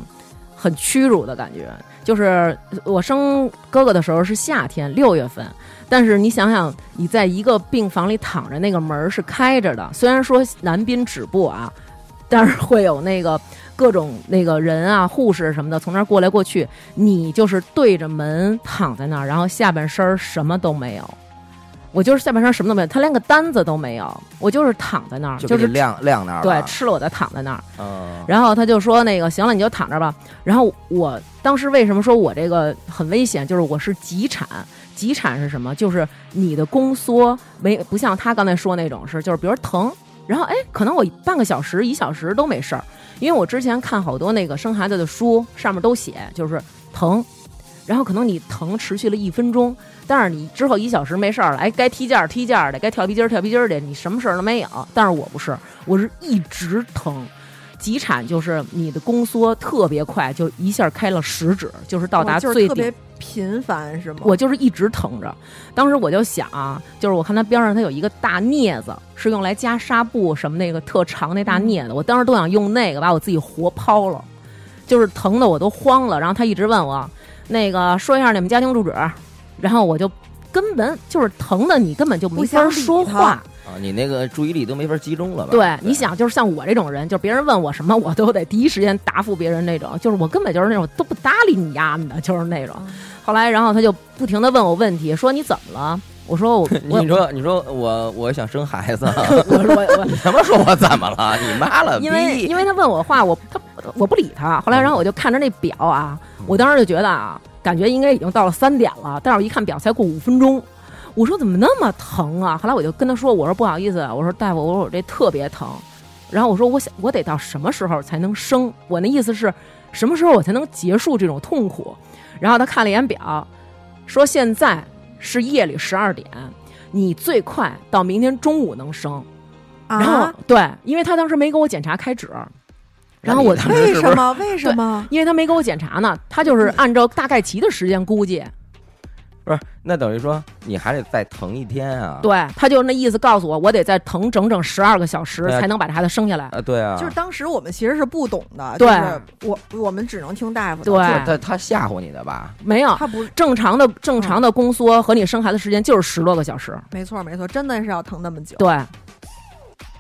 S4: 很屈辱的感觉。就是我生哥哥的时候是夏天六月份，但是你想想，你在一个病房里躺着，那个门儿是开着的，虽然说男宾止步啊，但是会有那个各种那个人啊、护士什么的从那儿过来过去，你就是对着门躺在那儿，然后下半身儿什么都没有。我就是下半身什么都没有，他连个单子都没有，我就是躺在那儿，就是
S2: 晾晾那儿。
S4: 对，吃了我再躺在那儿。
S2: 嗯，
S4: 然后他就说那个行了，你就躺着吧。然后我当时为什么说我这个很危险？就是我是急产，急产是什么？就是你的宫缩没不像他刚才说那种是，就是比如疼，然后哎，可能我半个小时、一小时都没事儿，因为我之前看好多那个生孩子的书，上面都写就是疼，然后可能你疼持续了一分钟，但是你之后一小时没事儿了，哎，该踢毽儿踢毽儿的，该跳皮筋儿跳皮筋儿的，你什么事儿都没有。但是我不是，我是一直疼。急产就是你的宫缩特别快，就一下开了十指，就是到达
S3: 哇就是
S4: 最顶。
S3: 特别频繁是吗？
S4: 我就是一直疼着，当时我就想啊，就是我看他边上他有一个大镊子，是用来夹纱布什么那个特长那大镊子，我当时都想用那个把我自己活抛了，就是疼的我都慌了。然后他一直问我，那个说一下你们家庭住址，然后我就根本就是疼的你根本就没法说话。
S2: 啊，你那个注意力都没法集中了吧？
S4: 对，你想，就是像我这种人，就别人问我什么，我都得第一时间答复别人那种，就是我根本就是那种都不搭理你丫的，就是那种。后来，然后他就不停的问我问题，说你怎么了？我说我我 [laughs]
S2: 你说你说我我想生孩子，[laughs]
S4: 我说我我 [laughs]
S2: 你他妈说我怎么了？你妈了逼！
S4: 因为因为他问我话，我他我不理他。后来，然后我就看着那表啊，我当时就觉得啊，感觉应该已经到了三点了，但是我一看表才过五分钟。我说怎么那么疼啊？后来我就跟他说，我说不好意思，我说大夫，我说我这特别疼。然后我说我想我得到什么时候才能生？我那意思是什么时候我才能结束这种痛苦？然后他看了一眼表，说现在是夜里十二点，你最快到明天中午能生。然后、
S3: 啊？
S4: 对，因为他当时没给我检查开指，然后我
S3: 为什么？为什么？
S4: 因为他没给我检查呢，他就是按照大概齐的时间估计，
S2: 不是？那等于说你还得再疼一天啊？
S4: 对，他就那意思告诉我，我得再疼整整十二个小时才能把这孩子生下来。
S2: 啊，对啊，
S3: 就是当时我们其实是不懂的，
S4: 对
S3: 就是我我们只能听大夫的。
S4: 对
S2: 他他吓唬你的吧？
S4: 没有
S3: 他不
S4: 正常的正常的宫缩和你生孩子时间就是十多个小时，
S3: 没错没错，真的是要疼那么久。
S4: 对，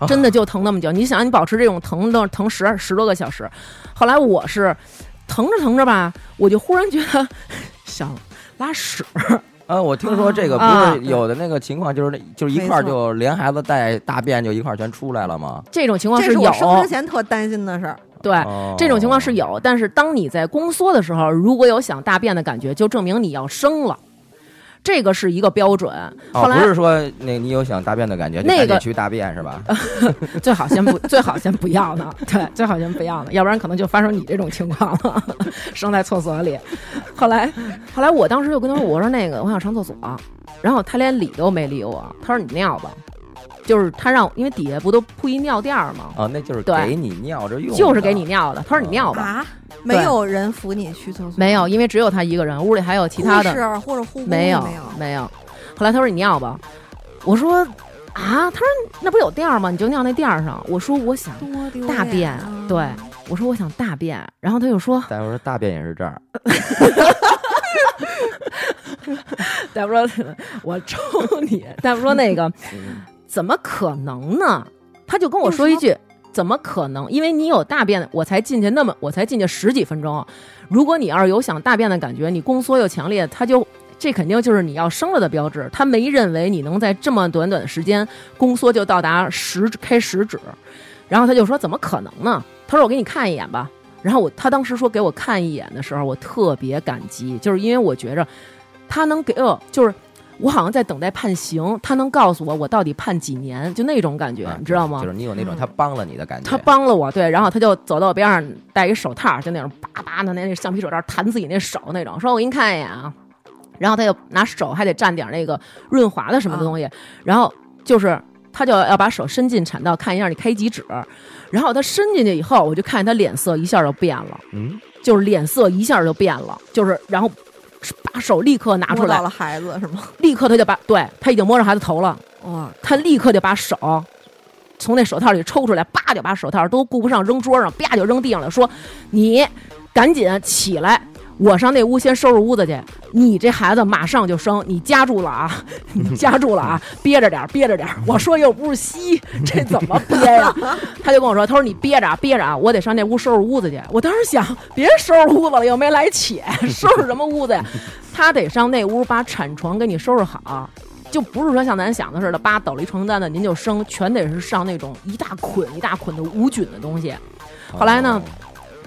S4: 真的就疼那么久。你想，你保持这种疼的疼十十多个小时，后来我是疼着疼着吧，我就忽然觉得 [laughs] 想拉屎，
S2: 啊，[laughs] 我听说这个不
S4: 啊
S2: 是有的那个情况，就是那就是一块儿就连孩子带大便就一块儿全出来了吗？
S4: 这种情况
S3: 这是
S4: 有
S3: 我生之前特担心的事儿。
S4: 对。
S2: 哦
S4: 这种情况是有，但是当你在宫缩的时候，如果有想大便的感觉，就证明你要生了，这个是一个标准。
S2: 哦，
S4: 后来
S2: 不是说那你有想大便的感觉，
S4: 那个
S2: 去大便是吧？[laughs]
S4: 最好先不，[laughs] 最好先不要呢。对，最好先不要呢，要不然可能就发生你这种情况了，[laughs] 生在厕所里。后来，后来我当时就跟他说：“我说那个我想上厕所。”然后他连理都没理我，他说：“你尿吧。”就是他让，因为底下不都铺一尿垫儿吗？
S2: 啊，那就是给你尿着用，
S4: 就是给你尿的。他说你尿吧，
S3: 啊，没有人扶你去厕所，
S4: 没有，因为只有他一个人，屋里还有其他的
S3: 护，士或者护工
S4: 没有
S3: 没有，
S4: 没有。后来他说你尿吧，我说啊，他说那不有垫儿吗？你就尿那垫儿上。我说我想大便。
S3: 啊，
S4: 对。我说我想大便，然后他就说，
S2: 大夫说大便也是这儿，[laughs]
S4: 大夫说 [laughs] 我抽你，大夫说那个
S2: 嗯 [laughs]
S4: 怎么可能呢？他就跟我说一句。怎么可能？因为你有大便，我才进去那么，我才进去十几分钟。如果你要是有想大便的感觉，你宫缩又强烈，他就这肯定就是你要生了的标志。他没认为你能在这么短短的时间宫缩就到达十开十指，然后他就说怎么可能呢？他说我给你看一眼吧。然后我他当时说给我看一眼的时候，我特别感激，就是因为我觉着他能给我就是。我好像在等待判刑，他能告诉我我到底判几年，就那种感觉，
S2: 啊
S4: 你知道吗？
S2: 就是你有那种
S3: 嗯
S2: 他帮了你的感觉，
S4: 他帮了我，对，然后他就走到我边上，戴一手套，就那种叭叭的那那橡皮手套弹自己那手那种，说我给你看一眼啊，然后他就拿手还得蘸点那个润滑的什么的东西，然后就是他就要把手伸进产道看一下你开几指，然后他伸进去以后，我就看见他脸色一下就变了，
S2: 嗯，
S4: 就是脸色一下就变了，就是然后把手立刻拿出来
S3: 摸到，了孩子是吗？
S4: 立刻他就把对他已经摸着孩子头了。
S3: 哇，
S4: 他立刻就把手从那手套里抽出来，叭就把手套都顾不上扔桌上，啪就扔地上了，说：“你赶紧起来，我上那屋先收拾屋子去。你这孩子马上就生，你夹住了啊，[laughs] 你夹住了啊，憋着点儿，憋着点儿。我说又不是吸，这怎么憋呀？[laughs] 他就跟我说，他说你憋着啊，憋着啊，我得上那屋收拾屋子去。我当时想，别收拾屋子了，又没来且，收拾什么屋子呀？[laughs] 他得上那屋把产床给你收拾好。就不是说像咱想的似的，叭抖了一床单子您就生，全得是上那种一大捆一大捆的无菌的东西。后来呢
S2: 哦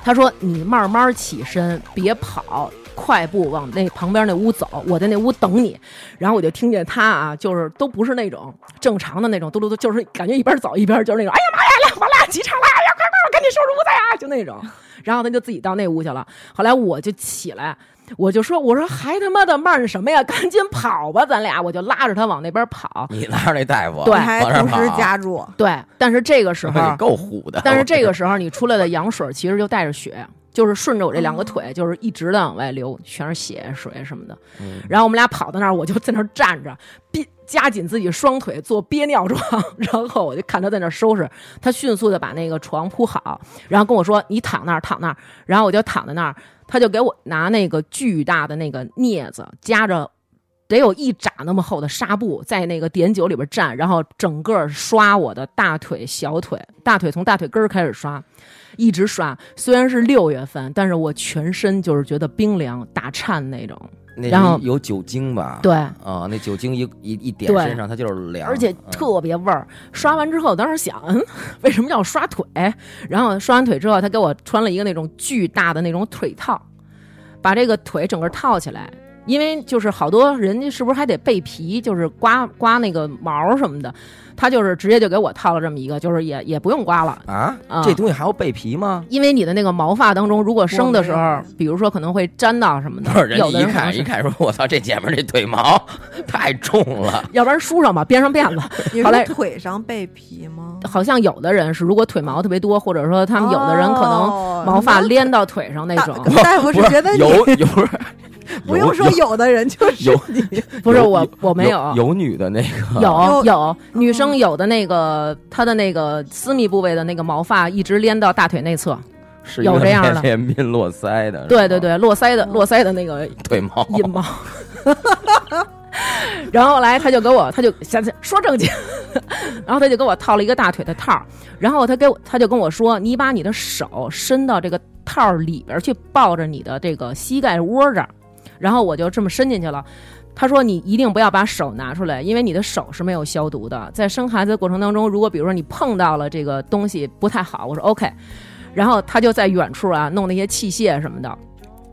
S4: 他说：“你慢慢起身，别跑，快步往那旁边那屋走，我在那屋等你。”然后我就听见他啊，就是都不是那种正常的那种嘟嘟嘟，就是感觉一边走一边就是那种，哎呀妈呀，来完了，急场了，哎呀，快快快，赶紧收拾屋子呀，就那种。然后他就自己到那屋去了。后来我就起来。我就说，我说还他妈的慢什么呀？赶紧跑吧，咱俩！我就拉着他往那边跑。
S2: 你拉着那大夫，
S4: 对
S3: 还同时
S2: 跑
S3: 夹住，
S4: 对，但是这个时候，
S2: 够虎的。
S4: 但是这个时候你出来的羊水其实就带着血，就是顺着我这两个腿，就是一直的往外流，全是血水什么的。
S2: 嗯
S4: 然后我们俩跑到那儿，我就在那儿站着，憋夹紧自己双腿做憋尿状，[laughs] 然后我就看他在那儿收拾，他迅速的把那个床铺好，然后跟我说：“你躺那儿，躺那儿。”然后我就躺在那儿，他就给我拿那个巨大的那个镊子夹着。得有一拃那么厚的纱布，在那个碘酒里边蘸，然后整个刷我的大腿、小腿，大腿从大腿根儿开始刷，一直刷。虽然是六月份，但是我全身就是觉得冰凉、打颤那种。
S2: 那
S4: 然后
S2: 有酒精吧？
S4: 对，
S2: 啊，那酒精一一一点身上，它就是凉，
S4: 而且
S2: 嗯
S4: 特别味儿。刷完之后，当时想，嗯，[laughs] 为什么要刷腿？然后刷完腿之后，他给我穿了一个那种巨大的那种腿套，把这个腿整个套起来。因为就是好多人家是不是还得备皮，就是刮刮那个毛什么的，他就是直接就给我套了这么一个，就是也也不用刮了。
S2: 啊
S4: 啊，
S2: 这东西还要备皮吗？
S4: 因为你的那个毛发当中，如果生的时候比如说可能会粘到什么的
S2: 不是，，人
S4: 有人可能是
S2: 看一看说：“我操，这姐们儿这腿毛 [laughs] 太重了。
S4: 要不然梳上吧，编上辫子。[laughs]
S3: 你
S4: 后来
S3: 腿上备皮吗？
S4: 好像有的人是，如果腿毛特别多，或者说他们有的人可能
S3: 哦
S4: 毛发
S3: 那
S4: 连到腿上那种。
S3: 大大夫是觉得你
S2: 有有
S3: 不用说有的人就是
S2: 有
S3: 你，
S4: 不是我，我没
S2: 有有女的那个
S4: 有有女生有的那个她的那个私密部位的那个毛发一直连到大腿内侧。
S2: 是
S4: 有这样的
S2: 连连鬓络腮的，
S4: 对对对，络腮的
S3: 哦
S4: 络腮的那个 [laughs]
S2: 腿毛
S4: 阴毛。[laughs] 然后来他就给我，他就想想说正经，然后他就给我套了一个大腿的套儿，然后他给我，他就跟我说：“你把你的手伸到这个套儿里边去，抱着你的这个膝盖窝这儿。”然后我就这么伸进去了。他说：“你一定不要把手拿出来，因为你的手是没有消毒的。在生孩子的过程当中，如果比如说你碰到了这个东西不太好，我说 OK。然后他就在远处啊弄那些器械什么的，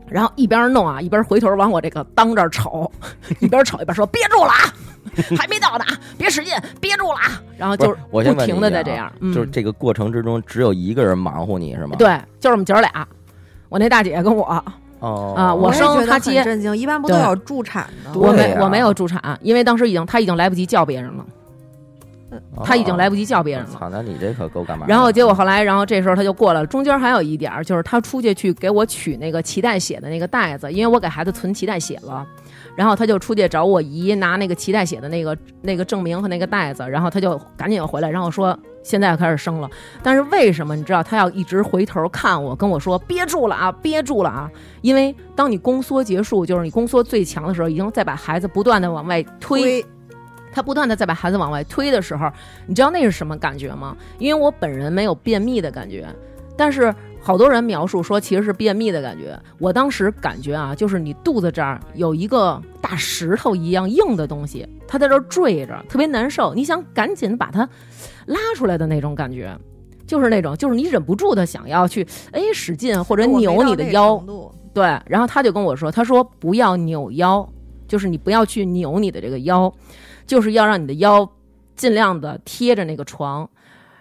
S4: 然后一边弄啊一边回头往我这个裆这儿瞅，[laughs] 一边瞅一边说憋住了啊，[laughs] 还没到呢，别使劲，憋住了啊。然后就是不停的
S2: 啊
S4: 在这样，嗯、
S2: 就是这个过程之中只有一个人忙活你是吗？
S4: 对，就是我们姐儿俩，我那大姐跟我，
S2: 哦
S4: 啊我生他接
S3: 震惊，一般不都有助产的吗？
S4: 我没我没有助产，因为当时已经他已经来不及叫别人了。他已经来不及叫别人了。
S2: 操，那你这可够干嘛？
S4: 然后结果后来，然后这时候他就过来了。中间还有一点儿，就是他出去去给我取那个脐带血的那个袋子，因为我给孩子存脐带血了。然后他就出去找我姨拿那个脐带血的那个那个证明和那个袋子，然后他就赶紧回来，然后说现在要开始生了。但是为什么你知道他要一直回头看我，跟我说憋住了啊，憋住了啊？因为当你宫缩结束，就是你宫缩最强的时候，已经在把孩子不断的往外推。他不断的在把孩子往外推的时候，你知道那是什么感觉吗？因为我本人没有便秘的感觉，但是好多人描述说其实是便秘的感觉。我当时感觉啊，就是你肚子这儿有一个大石头一样硬的东西，它在这儿坠着，特别难受。你想赶紧把它拉出来的那种感觉，就是那种，就是你忍不住的想要去哎使劲或者扭你的腰。对，然后他就跟我说，他说不要扭腰，就是你不要去扭你的这个腰。就是要让你的腰尽量的贴着那个床，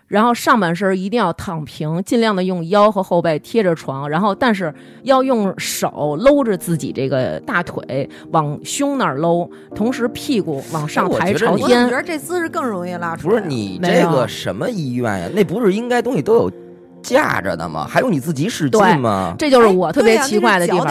S4: 然后上半身一定要躺平，尽量的用腰和后背贴着床，然后但是要用手搂着自己这个大腿往胸那儿搂，同时屁股往上抬朝天。
S3: 我觉得这姿势更容易拉出来。
S2: 不是你这个什么医院呀？那不是应该东西都有架着的吗？还用你自己使劲吗？
S4: 这就是我特别奇怪的地方。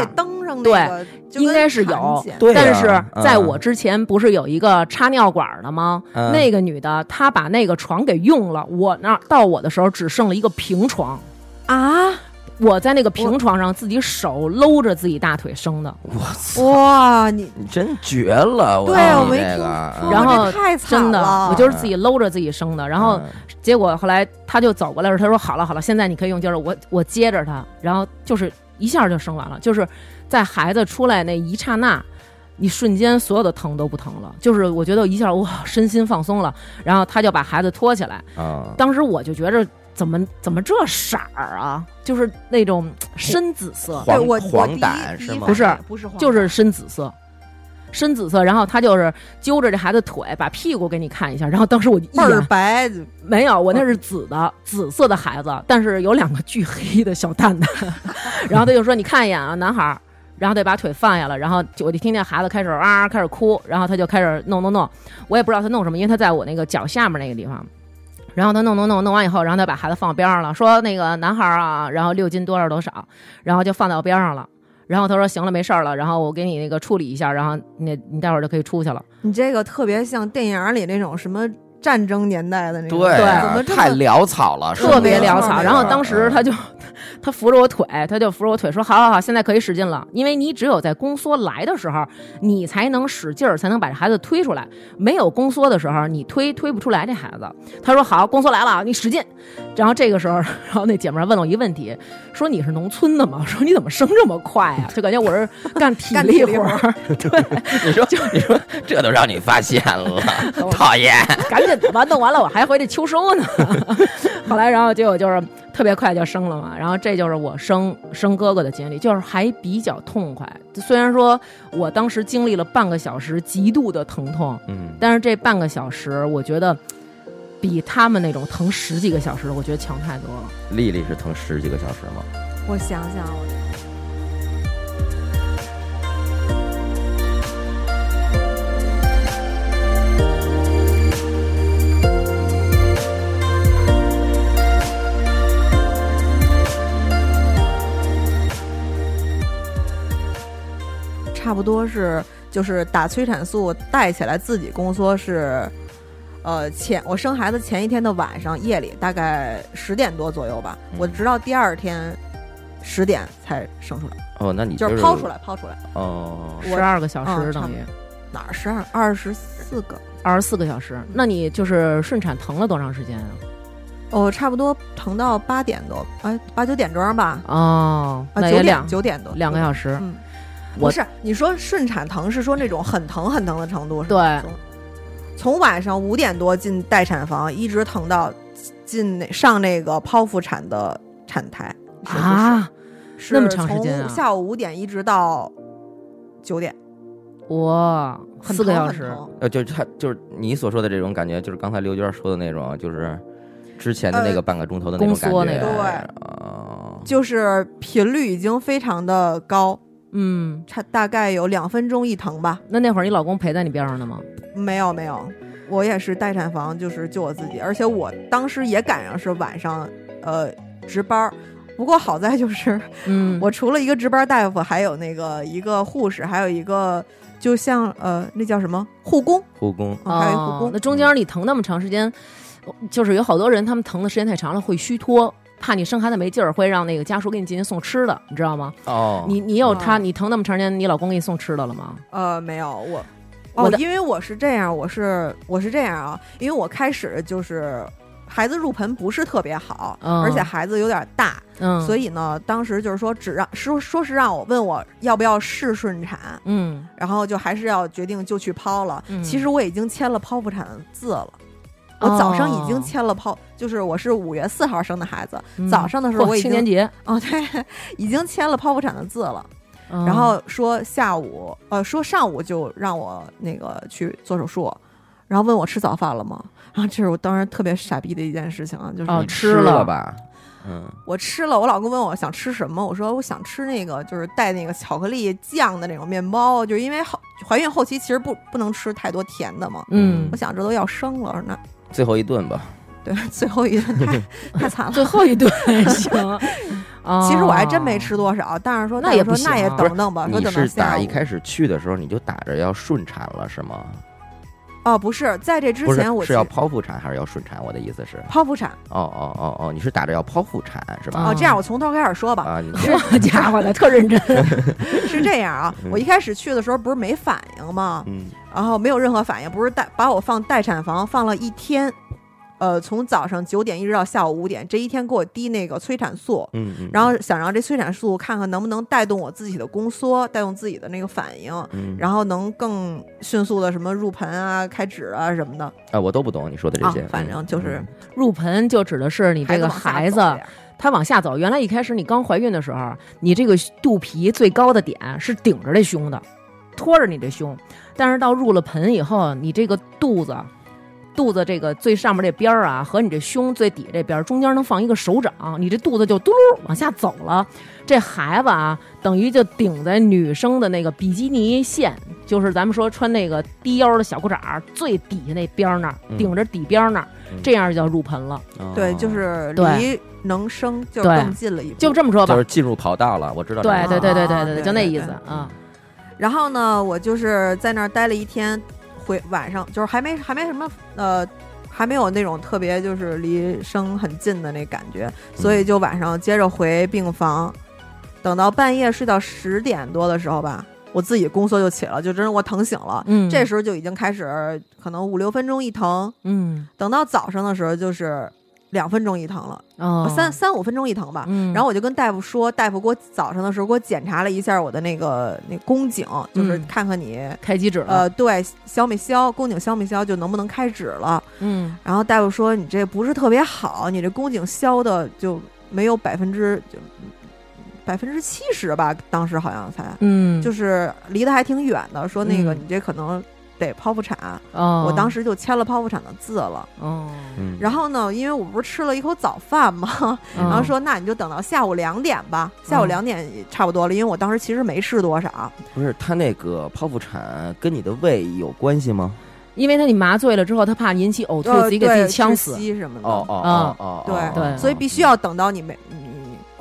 S4: 对。
S3: 应
S4: 该是有，但是在我之前不是有一个插尿管的吗？那个女的她把那个床给用了，我那到我的时候只剩了一个平床
S3: 啊！
S4: 我在那个平床上自己手搂着自己大腿生的，
S2: 我操！
S3: 哇，你
S2: 你真绝了！
S3: 对，
S2: 我
S3: 没
S2: 这个，
S4: 然后
S3: 太
S4: 真的，我就是自己搂着自己生的。然后结果后来他就走过来时，他说：“好了好了，现在你可以用劲儿。”我我接着他，然后就是一下就生完了，就是。在孩子出来那一刹那，你瞬间所有的疼都不疼了，就是我觉得一下哇，身心放松了。然后他就把孩子拖起来，当时我就觉着怎么怎么这色儿啊，就是那种深紫色，
S2: 黄
S3: 黄
S2: 疸是吗？
S4: 不是
S3: 不是，
S4: 就是深紫色，深紫色。然后他就是揪着这孩子腿，把屁股给你看一下。然后当时我就
S3: 倍儿白，
S4: 没有，我那是紫的，紫色的孩子，但是有两个巨黑的小蛋蛋。[laughs] 然后他就说：“你看一眼啊，男孩。”然后得把腿放下了，然后我就听见孩子开始啊开始哭，然后他就开始弄弄弄，我也不知道他弄什么，因为他在我那个脚下面那个地方，然后他弄弄弄弄完以后，然后他把孩子放边上了，说那个男孩啊，然后六斤多少多少，然后就放到边上了，然后他说行了没事了，然后我给你那个处理一下，然后你你待会儿就可以出去了。
S3: 你这个特别像电影里那种什么。战争年代的那种，
S2: 对，
S3: 怎么
S2: 太潦草了，
S4: 特别潦草。然后当时他就，[laughs] 他扶着我腿，他就扶着我腿说：“好好好，现在可以使劲了。因为你只有在宫缩来的时候，你才能使劲儿，才能把这孩子推出来。没有宫缩的时候，你推推不出来这孩子。”他说：“好，宫缩来了，你使劲。”然后这个时候，然后那姐们儿问了我一个问题，说：“你是农村的吗？”说：“你怎么生这么快啊？” [laughs] 就感觉我是干体力活儿。对，[laughs]
S2: 你说，你说这都让你发现了，讨厌，
S4: 赶紧。完弄完了，我还回去秋收呢。[laughs] 后来，然后结果就是特别快就生了嘛。然后这就是我生生哥哥的经历，就是还比较痛快。虽然说我当时经历了半个小时极度的疼痛，
S2: 嗯，
S4: 但是这半个小时我觉得比他们那种疼十几个小时的，我觉得强太多了。
S2: 丽丽是疼十几个小时吗？
S3: 我想想，差不多是就是打催产素带起来自己宫缩是，呃前我生孩子前一天的晚上夜里大概十点多左右吧，我直到第二天十点才生出来。
S2: 哦，那你
S3: 就是抛出来抛出来
S2: 哦，
S4: 十二个小时等于
S3: 哪儿十二二十四个
S4: 二十四个小时？那你就是顺产疼了多长时间啊？
S3: 哦，差不多疼到八点多，哎八九点钟吧。
S4: 哦，
S3: 那九点九点多
S4: 两个小时。
S3: 嗯。不是你说顺产疼是说那种很疼很疼的程度是
S4: 对，
S3: 从晚上五点多进待产房，一直疼到进那上那个剖腹产的产台
S4: 啊，那么长时间
S3: 啊！下午五点一直到九点，
S4: 哇，四个小时。
S2: 呃，就是他就是你所说的这种感觉，就是刚才刘娟说的那种，就是之前的那个半个钟头的那种感觉，
S3: 对，就是频率已经非常的高。
S4: 嗯，
S3: 差大概有两分钟一疼吧。
S4: 那那会儿你老公陪在你边上的吗？
S3: 没有没有，我也是待产房，就是就我自己，而且我当时也赶上是晚上，呃，值班儿。不过好在就是
S4: 嗯，[laughs]
S3: 我除了一个值班大夫，还有那个一个护士，还有一个就像呃那叫什么护工，
S2: 护工，
S3: 啊还有一护
S4: 哦
S3: 工。
S4: 那中间你疼那么长时间，就是有好多人他们疼的时间太长了会虚脱，怕你生孩子没劲儿，会让那个家属给你进行送吃的，你知道吗？
S2: 哦，
S4: 你你有他，
S3: 哦
S4: 你疼那么长时间，你老公给你送吃的了吗？
S3: 呃，没有我。
S4: 我
S3: 因为我是这样，我是我是这样啊，因为我开始就是孩子入盆不是特别好，
S4: 嗯
S3: 而且孩子有点大，
S4: 嗯，
S3: 所以呢，当时就是说只让说说是让我问我要不要试顺产，
S4: 嗯
S3: 然后就还是要决定就去剖了。
S4: 嗯
S3: 其实我已经签了剖腹产的字了。我早上已经
S4: 哦
S3: 签了剖，就是我是五月四号生的孩子，
S4: 嗯
S3: 早上的时候我已经
S4: 青年节，
S3: 哦对，已经签了剖腹产的字了。
S4: 嗯
S3: 然后说下午，呃，说上午就让我那个去做手术，然后问我吃早饭了吗？然后这是我当时特别傻逼的一件事情啊，就是
S4: 哦
S2: 你
S4: 吃了
S2: 了吧？嗯，
S3: 我吃了，我老公问我想吃什么，我说我想吃那个就是带那个巧克力酱的那种面包，就是因为后怀孕后期其实不不能吃太多甜的嘛。
S4: 嗯
S3: 我，想这都要生了，那
S2: 最后一顿吧。
S3: 对 [laughs] 最后一顿太 [laughs] 太惨了。
S4: 最后一顿 [laughs] 行。哦
S3: 其实我还真没吃多少，但是说
S4: 那也
S3: 说那也等等吧，说
S2: 你
S3: 等
S2: 是打一开始去的时候你就打着要顺产了是吗？
S3: 哦，不是在这之前我，
S2: 是要剖腹产还是要顺产？我的意思是，
S3: 剖腹产
S2: 哦哦哦哦，你是打着要剖腹产是吧？
S3: 哦，这样我从头开始说吧。
S2: 啊，你
S4: 好家伙的，特认真。
S3: 是这样啊，
S2: 嗯
S3: 我一开始去的时候不是没反应吗？
S2: 嗯
S3: 然后没有任何反应，不是待把我放待产房放了一天，呃，从早上九点一直到下午五点，这一天给我滴那个催产素，
S2: 嗯嗯，
S3: 然后想让这催产素看看能不能带动我自己的宫缩，带动自己的那个反应，
S2: 嗯，
S3: 然后能更迅速的什么入盆啊、开指啊什么的。
S2: 啊，我都不懂你说的这些，，
S3: 啊反正就是
S2: 嗯
S4: 入盆就指的是你这个孩子他往下走。原来一开始你刚怀孕的时候，你这个肚皮最高的点是顶着这胸的，托着你这胸。但是到入了盆以后，你这个肚子。肚子这个最上面这边儿啊，和你这胸最底这边儿中间能放一个手掌，你这肚子就嘟噜往下走了。这孩子啊，等于就顶在女生的那个比基尼线，就是咱们说穿那个低腰的小裤衩最底下那边儿那儿，
S2: 嗯
S4: 顶着底边儿那儿，
S2: 嗯
S4: 这样就叫入盆了。
S2: 哦
S3: 对，就是离能生就
S4: 对
S3: 更近了一步。
S4: 就这么说吧
S2: 就是，进入跑道了，我知道。
S4: 对对对对对
S3: 啊
S4: 对，
S3: 对
S4: 就那意思啊。
S3: 然后呢，我就是在那儿待了一天，回晚上就是还没还没什么呃，还没有那种特别就是离生很近的那感觉，所以就晚上接着回病房，等到半夜睡到十点多的时候吧，我自己宫缩就起了，就真是我疼醒了。
S4: 嗯，
S3: 这时候就已经开始，可能五六分钟一疼，
S4: 嗯。
S3: 等到早上的时候就是两分钟一疼了，
S4: 哦。
S3: 三三五分钟一疼吧。
S4: 嗯，
S3: 然后我就跟大夫说，大夫给我早上的时候给我检查了一下我的那个那宫颈，就是
S4: 嗯。
S3: 看看你、
S4: 开机指了，
S3: 呃对消没消宫颈消没消，就能不能开指了。
S4: 嗯。
S3: 然后大夫说你这不是特别好，你这宫颈消的就没有百分之就百分之七十吧，当时好像才、
S4: 嗯，
S3: 就是离得还挺远的，说那个
S4: 嗯。
S3: 你这可能得剖腹产。
S4: 哦，
S3: 我当时就签了剖腹产的字了。
S4: 哦，
S2: 嗯，
S3: 然后呢，因为我不是吃了一口早饭吗？
S4: 然
S3: 然后说那你就等到下午两点吧，下午
S4: 嗯
S3: 两点也差不多了，因为我当时其实没吃多少。
S2: 不是他那个剖腹产跟你的胃有关系吗？
S4: 因为他你麻醉了之后，他怕引起呕吐，
S3: 呃
S4: 自己给自己呛死，
S3: 什么的。
S2: 哦哦
S4: 啊
S2: 哦哦，
S3: 对
S2: 哦
S4: 对
S3: 所以必须要等到你没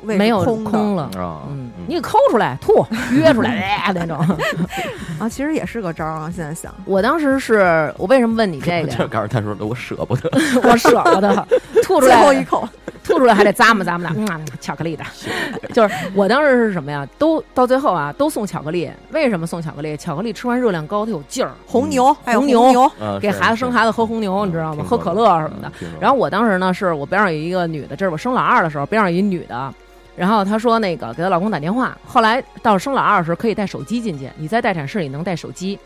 S4: 没有
S3: 空
S4: 了。
S2: 啊，
S4: 嗯，你给抠出来吐，[laughs] 约出来哎那种。[laughs]
S3: 啊，其实也是个招儿啊。现在想，
S4: 我当时是我为什么问你这个？[laughs]
S2: 告诉他说我舍不得，
S4: 我舍不得吐出
S3: 最后
S4: 来
S3: 一口，[laughs]
S4: 吐出来还得咂摸咂摸的，嗯，巧克力的。[laughs] 就是我当时是什么呀？都到最后啊，都送巧克力。为什么送巧克力？巧克力吃完热量高，它有劲儿，
S3: 红牛还有
S4: 红牛
S3: 牛，
S2: 啊
S4: 给孩子生孩子喝红牛，你知道吗？喝可乐什么的。。然
S2: 后
S4: 后我当时呢，是我边上有一个女的，这是我生老二的时候，边上有一女的。然后她说那个给她老公打电话，后来到生老二的时候可以带手机进去，你在待产室里能带手机。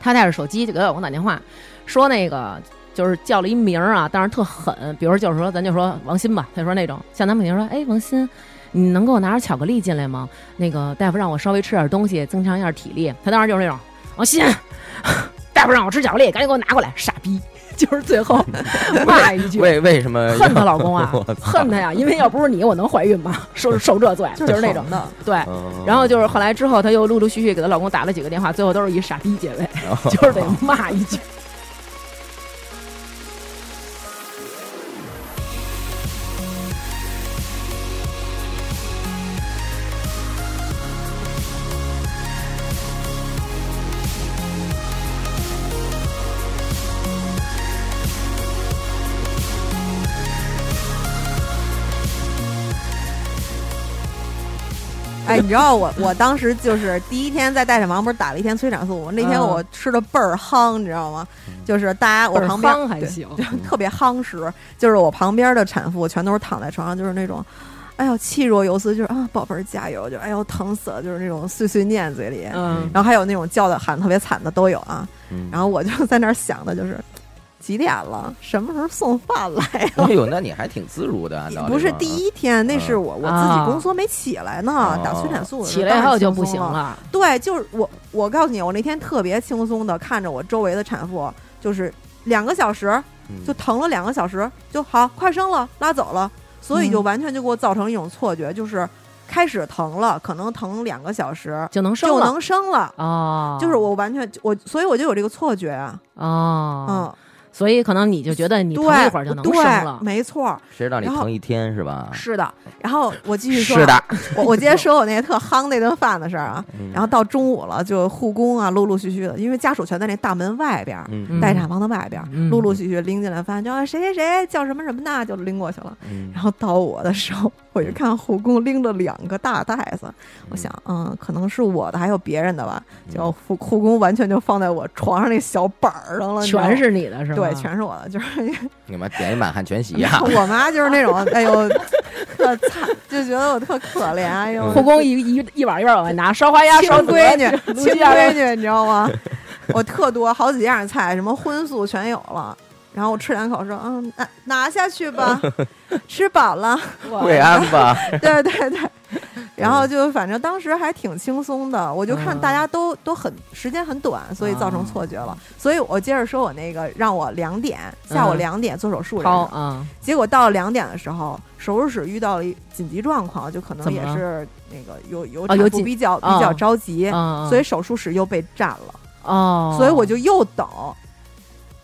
S4: 她带着手机就给她老公打电话，说那个就是叫了一名儿啊，但是特狠，比如就是说咱就说王鑫吧，他说那种像咱们肯定说，哎，王鑫，你能给我拿点巧克力进来吗？那个大夫让我稍微吃点东西，增强一下体力。他当时就是那种，王鑫，[laughs] 大夫让我吃巧克力，赶紧给我拿过来，傻逼，就是最后骂一句。
S2: 为为什么
S4: 恨她老公啊 [laughs] 恨她呀！因为要不是你，我能怀孕吗？受 [laughs] 受这罪，就是那种
S3: 的。
S4: 对。
S2: 嗯
S4: 然后就是后来之后，她又陆陆续续给她老公打了几个电话，最后都是以傻逼结尾，
S2: 哦
S4: 就是得骂一句。[laughs]
S3: 哎，你知道我我当时就是第一天在待产房不是打了一天催产素，那天
S4: 嗯
S3: 我吃的倍儿夯，你知道吗？就是大家我旁边
S4: 还行，
S3: 特别夯实，就是我旁边的产妇全都是躺在床上，就是那种，哎呦气若游丝，就是啊宝贝儿加油，就哎呦疼死了，就是那种碎碎念嘴里，
S4: 嗯，
S3: 然后还有那种叫的喊特别惨的都有啊。
S2: 嗯
S3: 然后我就在那儿想的就是。几点了？什么时候送饭来呀、
S2: 哎呦，那你还挺自如的，[laughs]
S3: 不是第一天，那是我我自己
S4: 啊。
S3: 宫缩没起来呢，
S2: 哦。
S3: 打催产素
S4: 起来以后就不行
S3: 了。对，就是我，我告诉你，我那天特别轻松的看着我周围的产妇，就是两个小时
S2: 嗯。
S3: 就疼了两个小时就好，快生了，拉走了，所以就
S4: 嗯。
S3: 完全就给我造成一种错觉，就是开始疼了，可能疼两个小时
S4: 就能生了。
S3: 就能生了。
S4: 哦，
S3: 就是我完全我，所以我就有这个错觉啊，
S4: 哦，
S3: 嗯，
S4: 所以可能你就觉得你
S3: 对，
S4: 疼一会儿就能生了，
S3: 没错，
S2: 谁知道你疼一天是吧？
S3: 是的。然后我继续说，
S2: 是的，
S3: 我我接着说我那个特夯那顿饭的事儿啊。
S2: 嗯
S3: 然后到中午了，就护工啊，陆陆续续的，因为家属全在那大门外边待产房的外边陆陆续续拎进来饭，就啊谁谁谁叫什么什么呢，就拎过去了。
S2: 嗯
S3: 然后到我的时候，我一看护工拎了两个大袋子，我想，嗯，可能是我的，还有别人的吧。就护护工完全就放在我床上那小板儿上了，
S4: 全是你的是吧？
S3: 对，全是我的，就是 [laughs]
S2: 你妈点一满汉全席呀！[laughs]
S3: 我妈就是那种，哎呦，特惨，就觉得我特可怜，哎呦，
S4: 护工一一一碗一碗往外拿，烧花鸭、
S3: 亲
S4: 烧
S3: 闺女，亲闺女，你知道吗？我特多，好几样菜，什么荤素全有了。然后我吃两口说，嗯，拿拿下去吧，[laughs] 吃饱了。
S2: 跪安吧，[laughs]
S3: 对对对。然后就反正当时还挺轻松的，我就看
S4: 嗯
S3: 大家都都很时间很短，所以造成错觉了。所以我接着说我那个让我两点下午
S4: 嗯。
S3: 两点做手术这
S4: 抛
S3: 个，
S4: 啊，
S3: 结果到了两点的时候，手术室遇到了一紧急状况，就可能也是那个有有比较、比
S4: 哦
S3: 较着急，
S4: 嗯，
S3: 所以手术室又被占了，
S4: 哦，
S3: 所以我就又等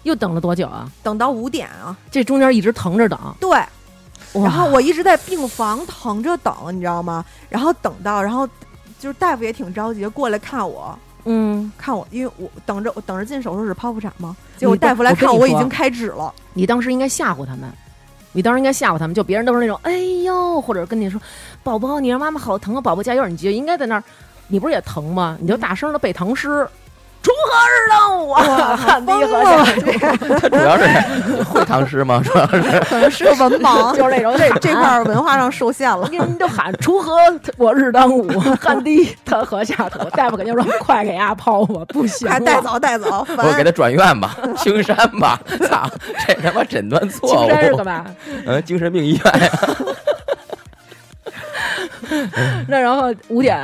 S4: 又等了多久啊？
S3: 等到五点啊，
S4: 这中间一直疼着等，
S3: 对，然后我一直在病房疼着等，你知道吗？然后等到，然后就是大夫也挺着急，过来看我，
S4: 嗯，
S3: 看我，因为我等着我等着进手术室剖腹产嘛，结果大夫来看我已经开指了，
S4: 你当时应该吓唬他们。你当时应该吓唬他们，就别人都是那种“哎呦”，或者跟你说“宝宝，你让妈妈好疼啊，宝宝加油”，你就应该在那儿，你不是也疼吗？你就大声的背唐诗，“锄禾日当午啊，汗滴禾下土
S2: 他主要是会唐诗吗？主要是。
S3: 可能是文”，盲，
S4: 就是那种
S3: 这这块儿文化上受限了。
S4: 你你就喊“锄禾我日当午，汗滴他禾下土”，大夫肯定说：“快给丫抛吧，不行了，
S3: 快带走带走，烦。
S2: 我给他转院吧，[laughs] 青山吧，操，这他妈诊断错误。
S4: 青山是干嘛？[laughs]
S2: 嗯，精神病医院。呀，[laughs]
S4: 那然后五点，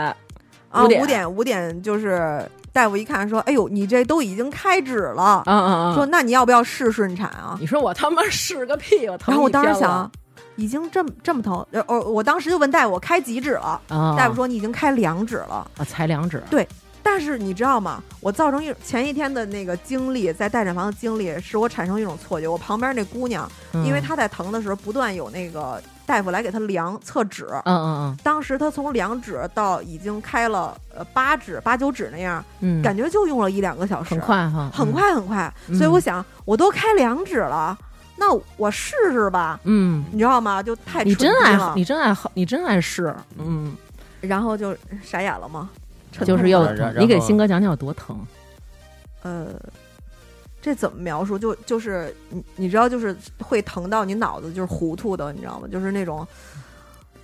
S3: 啊，
S4: 五点。
S3: 五点五点就是大夫一看说，哎呦，你这都已经开指了，
S4: 嗯嗯嗯！
S3: 说那你要不要试顺产啊？
S4: 你说我他妈试个屁！我疼
S3: 然后我当时想，已经这么这么疼，呃，我我当时就问大夫，我开几指了？
S4: 啊，
S3: 大夫说你已经开两指了。
S4: 啊，才两指，
S3: 但是你知道吗？我造成一前一天的那个经历，在待产房的经历，使我产生一种错觉。我旁边那姑娘，
S4: 嗯
S3: 因为她在疼的时候，不断有那个大夫来给她量测指。
S4: 嗯嗯嗯
S3: 当时她从两指到已经开了呃八指、八九指那样，感觉就用了一两个小时，
S4: 很，快哈，
S3: 很快很快。
S4: 嗯
S3: 所以我想，我都开两指了，那我试试吧，
S4: 嗯。
S3: 你知道吗？就太
S4: 你真爱
S3: 了，
S4: 你真爱好，你真爱试，嗯，
S3: 然后就傻眼了吗？沉
S4: 就是又
S3: 痛了
S2: 然
S4: 疼。你给新哥讲讲有多疼？
S3: 呃，这怎么描述？就就是你你知道，就是会疼到你脑子就是糊涂的，你知道吗？就是那种。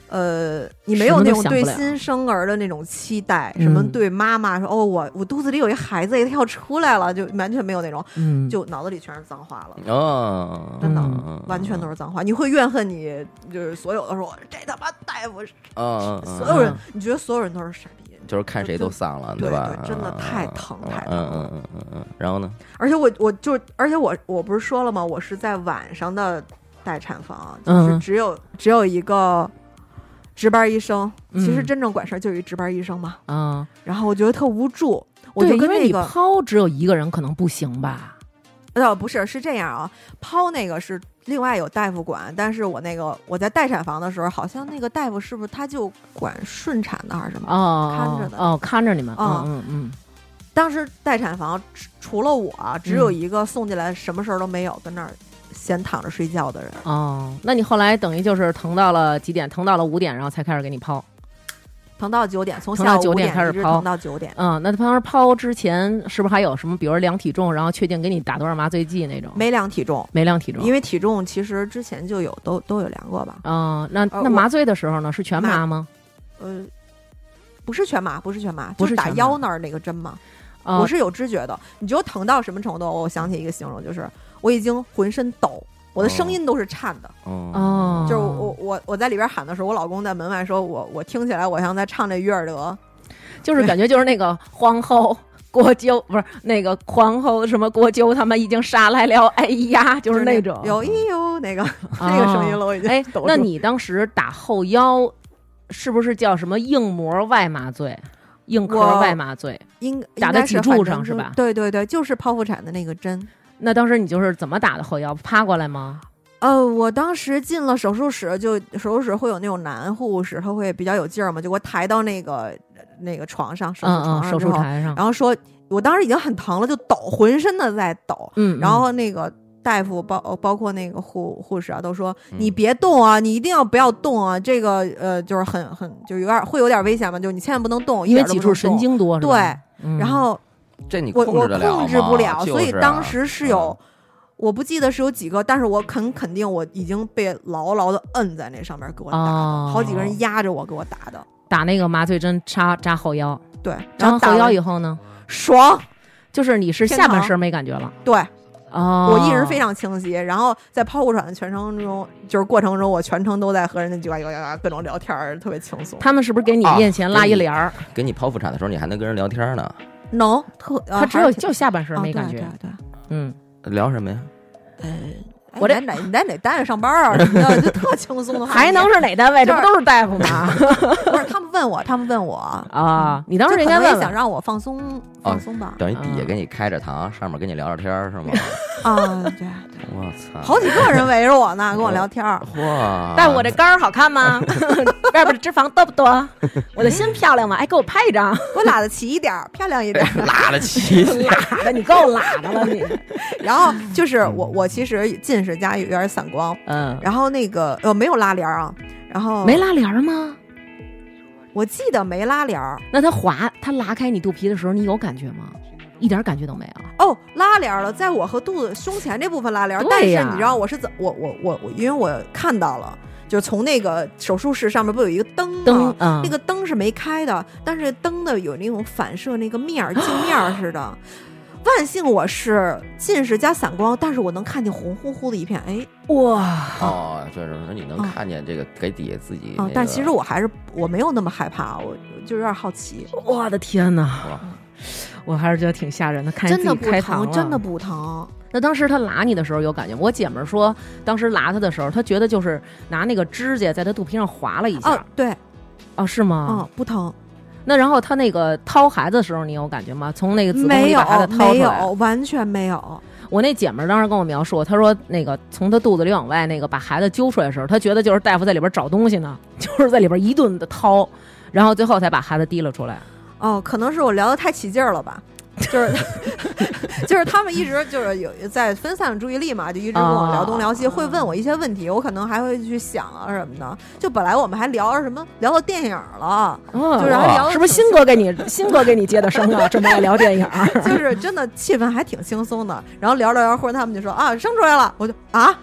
S3: 呃，你没有那种对新生儿的那种期待，什么
S4: 嗯
S3: 对妈妈说哦，我我肚子里有一孩子，他要出来了，就完全没有那种，
S4: 嗯，
S3: 就脑子里全是脏话了，
S2: 哦，
S3: 真的
S2: 嗯
S3: 完全都是脏话。你会怨恨你，就是所有的说这他妈大夫，
S2: 嗯，嗯
S3: 所有人，你觉得所有人都是傻逼，
S2: 就是看谁都丧了，
S3: 对
S2: 吧？
S3: 对真的太疼
S2: 嗯
S3: 太疼
S2: 嗯
S3: 了
S2: 嗯嗯嗯嗯，然后呢？
S3: 而且我我就而且我我不是说了吗？我是在晚上的待产房，就是
S4: 嗯
S3: 只有、只有一个值班医生。其实
S4: 嗯
S3: 真正管事儿就有一值班医生嘛。
S4: 啊，
S3: 然后我觉得特无助，我，就跟
S4: 因为你
S3: 那个
S4: 抛只有一个人可能不行吧？
S3: 呃不是是这样啊，抛那个是另外有大夫管，但是我那个我在待产房的时候，好像那个大夫是不是他就管顺产的还是什么？
S4: 哦，
S3: 看着的
S4: 哦，看着你们，
S3: 啊
S4: 嗯嗯
S3: 当时待产房除除了我，只有
S4: 嗯
S3: 一个送进来什么事儿都没有，跟那儿闲躺着睡觉的人。
S4: 嗯，哦，那你后来等于就是疼到了几点？疼到了五点，然后才开始给你抛。
S3: 疼到九点，从
S4: 疼到9
S3: 下午五
S4: 点开始抛
S3: 到九点。
S4: 嗯，那当时抛之前是不是还有什么，比如量体重，然后确定给你打多少麻醉剂那种？
S3: 没量体重，
S4: 没量体重，
S3: 因为体重其实之前就有，都都有量过吧？
S4: 嗯，那那麻醉的时候呢，是全麻
S3: 麻
S4: 吗？
S3: 呃，不是全麻，不是全麻，
S4: 不
S3: 就是打腰那儿那个针嘛。
S4: 啊
S3: 我是有知觉的，你知道疼到什么程度？我想起一个形容，就是我已经浑身抖，我的声音都是颤的。
S2: 哦，
S4: 哦，
S3: 就是我我我在里边喊的时候，我老公在门外说我我听起来我像在唱这约尔德，[laughs]
S4: 就是感觉就是那个皇后。国舅不是那个皇后什么国舅，他们已经杀来了，哎呀，就是那种
S3: 有一有那个那个声音了，我已经
S4: 哎那你当时打后腰，是不是叫什么硬膜外麻醉、硬壳外麻醉？
S3: 应
S4: 打在脊柱上是吧
S3: 对对对，就是剖腹产的那个针。
S4: 那当时你就是怎么打的后腰？趴过来吗？
S3: 呃，我当时进了手术室，就手术室会有那种男护士，他会比较有劲儿嘛，就给我抬到那个那个床上，手术
S4: 嗯嗯，手
S3: 床上之后，
S4: 术台上，
S3: 然后说，我当时已经很疼了，就抖，浑身的在抖，
S4: 嗯，
S3: 然后那个大夫包包括那个护护士啊，都说
S2: 嗯
S3: 你别动啊，你一定要不要动啊，这个呃就是很很就有点会有点危险嘛，就你千万不能动，
S4: 因为脊柱神。经多，
S3: 对，
S4: 嗯
S3: 然后
S2: 这你
S3: 我我
S2: 控制得了
S3: 控制不了，
S2: 吗
S3: 所以
S2: 就是啊
S3: 当时是有，我不记得是有几个，但是我肯肯定我已经被牢牢的摁在那上面给我打的，
S4: 哦。
S3: 好几个人压着我给我打的，
S4: 打那个麻醉针插扎后腰，
S3: 对，然后打完
S4: 以后呢，
S3: 爽，
S4: 就是你是下半身没感觉了
S3: 对
S4: 哦，
S3: 我意识非常清晰，然后在剖腹产的全程中，就是过程中，我全程都在和人家叽呱叽呱各种聊天，特别轻松。
S4: 他们是不是给你
S2: 啊
S4: 面前拉一帘儿？
S2: 给你剖腹产的时候，你还能跟人聊天呢，
S3: 能特，呃
S4: 他只有就下半身没感觉
S3: 啊，对对
S4: 嗯，
S2: 聊什么呀？
S3: 对，呃，
S4: 我这
S3: 哪你在哪单位上班啊什么的，[laughs] 就特轻松的话。
S4: 还能是哪单位？这不都是大夫吗？[laughs]
S3: 不是他们问我，他们问我，
S4: 啊，你当时
S3: 就可能也
S4: 应该问问
S3: 想让我放松放松吧。
S2: 等于底下
S4: 嗯
S2: 给你开着膛，上面跟你聊聊天儿是吗？[laughs]
S3: 啊，对，
S2: 我操！
S3: 好几个人围着我呢，[laughs] 跟我聊天儿。
S2: 哇！
S4: 但我这肝儿好看吗？[laughs] 外边的脂肪多不多？我的心漂亮吗？哎，给我拍一张，[laughs]
S3: 我拉的齐一点儿，漂亮一点儿。
S2: 拉的齐，
S4: 拉的你够拉的了你。
S3: 然后就是我，我其实近视加有点散光，
S4: 嗯，
S3: 然后那个呃没有拉帘儿啊，然后
S4: 没拉帘儿吗？
S3: 我记得没拉帘儿
S4: 那它滑，它拉开你肚皮的时候，你有感觉吗？一点感觉都没有。
S3: 哦，拉帘了，在我和肚子胸前这部分拉帘，但是你知道我是怎我我我我，因为我看到了，就是从那个手术室上面不有一个灯吗？
S4: 灯嗯
S3: 那个灯是没开的，但是灯的有那种反射那个面儿镜面儿 [gasps] 似的。万幸我是近视加散光，但是我能看见红乎乎的一片，哎，
S4: 哇，
S2: 哦，就是说你能
S3: 啊
S2: 看见这个给底下自己那，
S3: 啊但其实我还是我没有那么害怕，我就有点好奇，
S4: 我的天哪！
S2: 哇
S4: 我还是觉得挺吓人的，看见
S3: 真的不
S4: 自己开膛
S3: 疼，
S4: 了
S3: 真的。不疼。
S4: 那当时他拉你的时候有感觉吗？我姐们儿说，当时拉他的时候，她觉得就是拿那个指甲在他肚皮上划了一下。
S3: 哦，对，
S4: 哦，是吗？
S3: 嗯，不疼，
S4: 那然后他那个掏孩子的时候，你有感觉吗？从那个子宫里把孩子掏出
S3: 没
S4: 来。
S3: 有，完全没有。
S4: 我那姐们儿当时跟我描述，她说那个从她肚子里往外那个把孩子揪出来的时候，她觉得就是大夫在里边找东西呢，[laughs] 就是在里边一顿的掏，然后最后才把孩子提了出来。
S3: 哦，可能是我聊得太起劲儿了吧，就是 [laughs] 就是他们一直就是有在分散注意力嘛，就一直跟我聊东聊西，
S4: 啊
S3: 会问我一些问题，我可能还会去想啊什么的。就本来我们还聊着什么聊到电影了，
S4: 哦
S3: 就是还聊
S4: 是不是新哥给你新哥给你接的生啊？这么爱聊电影儿？[laughs]
S3: 就是真的气氛还挺轻松的。然后聊着聊着，忽然他们就说啊生出来了，我就啊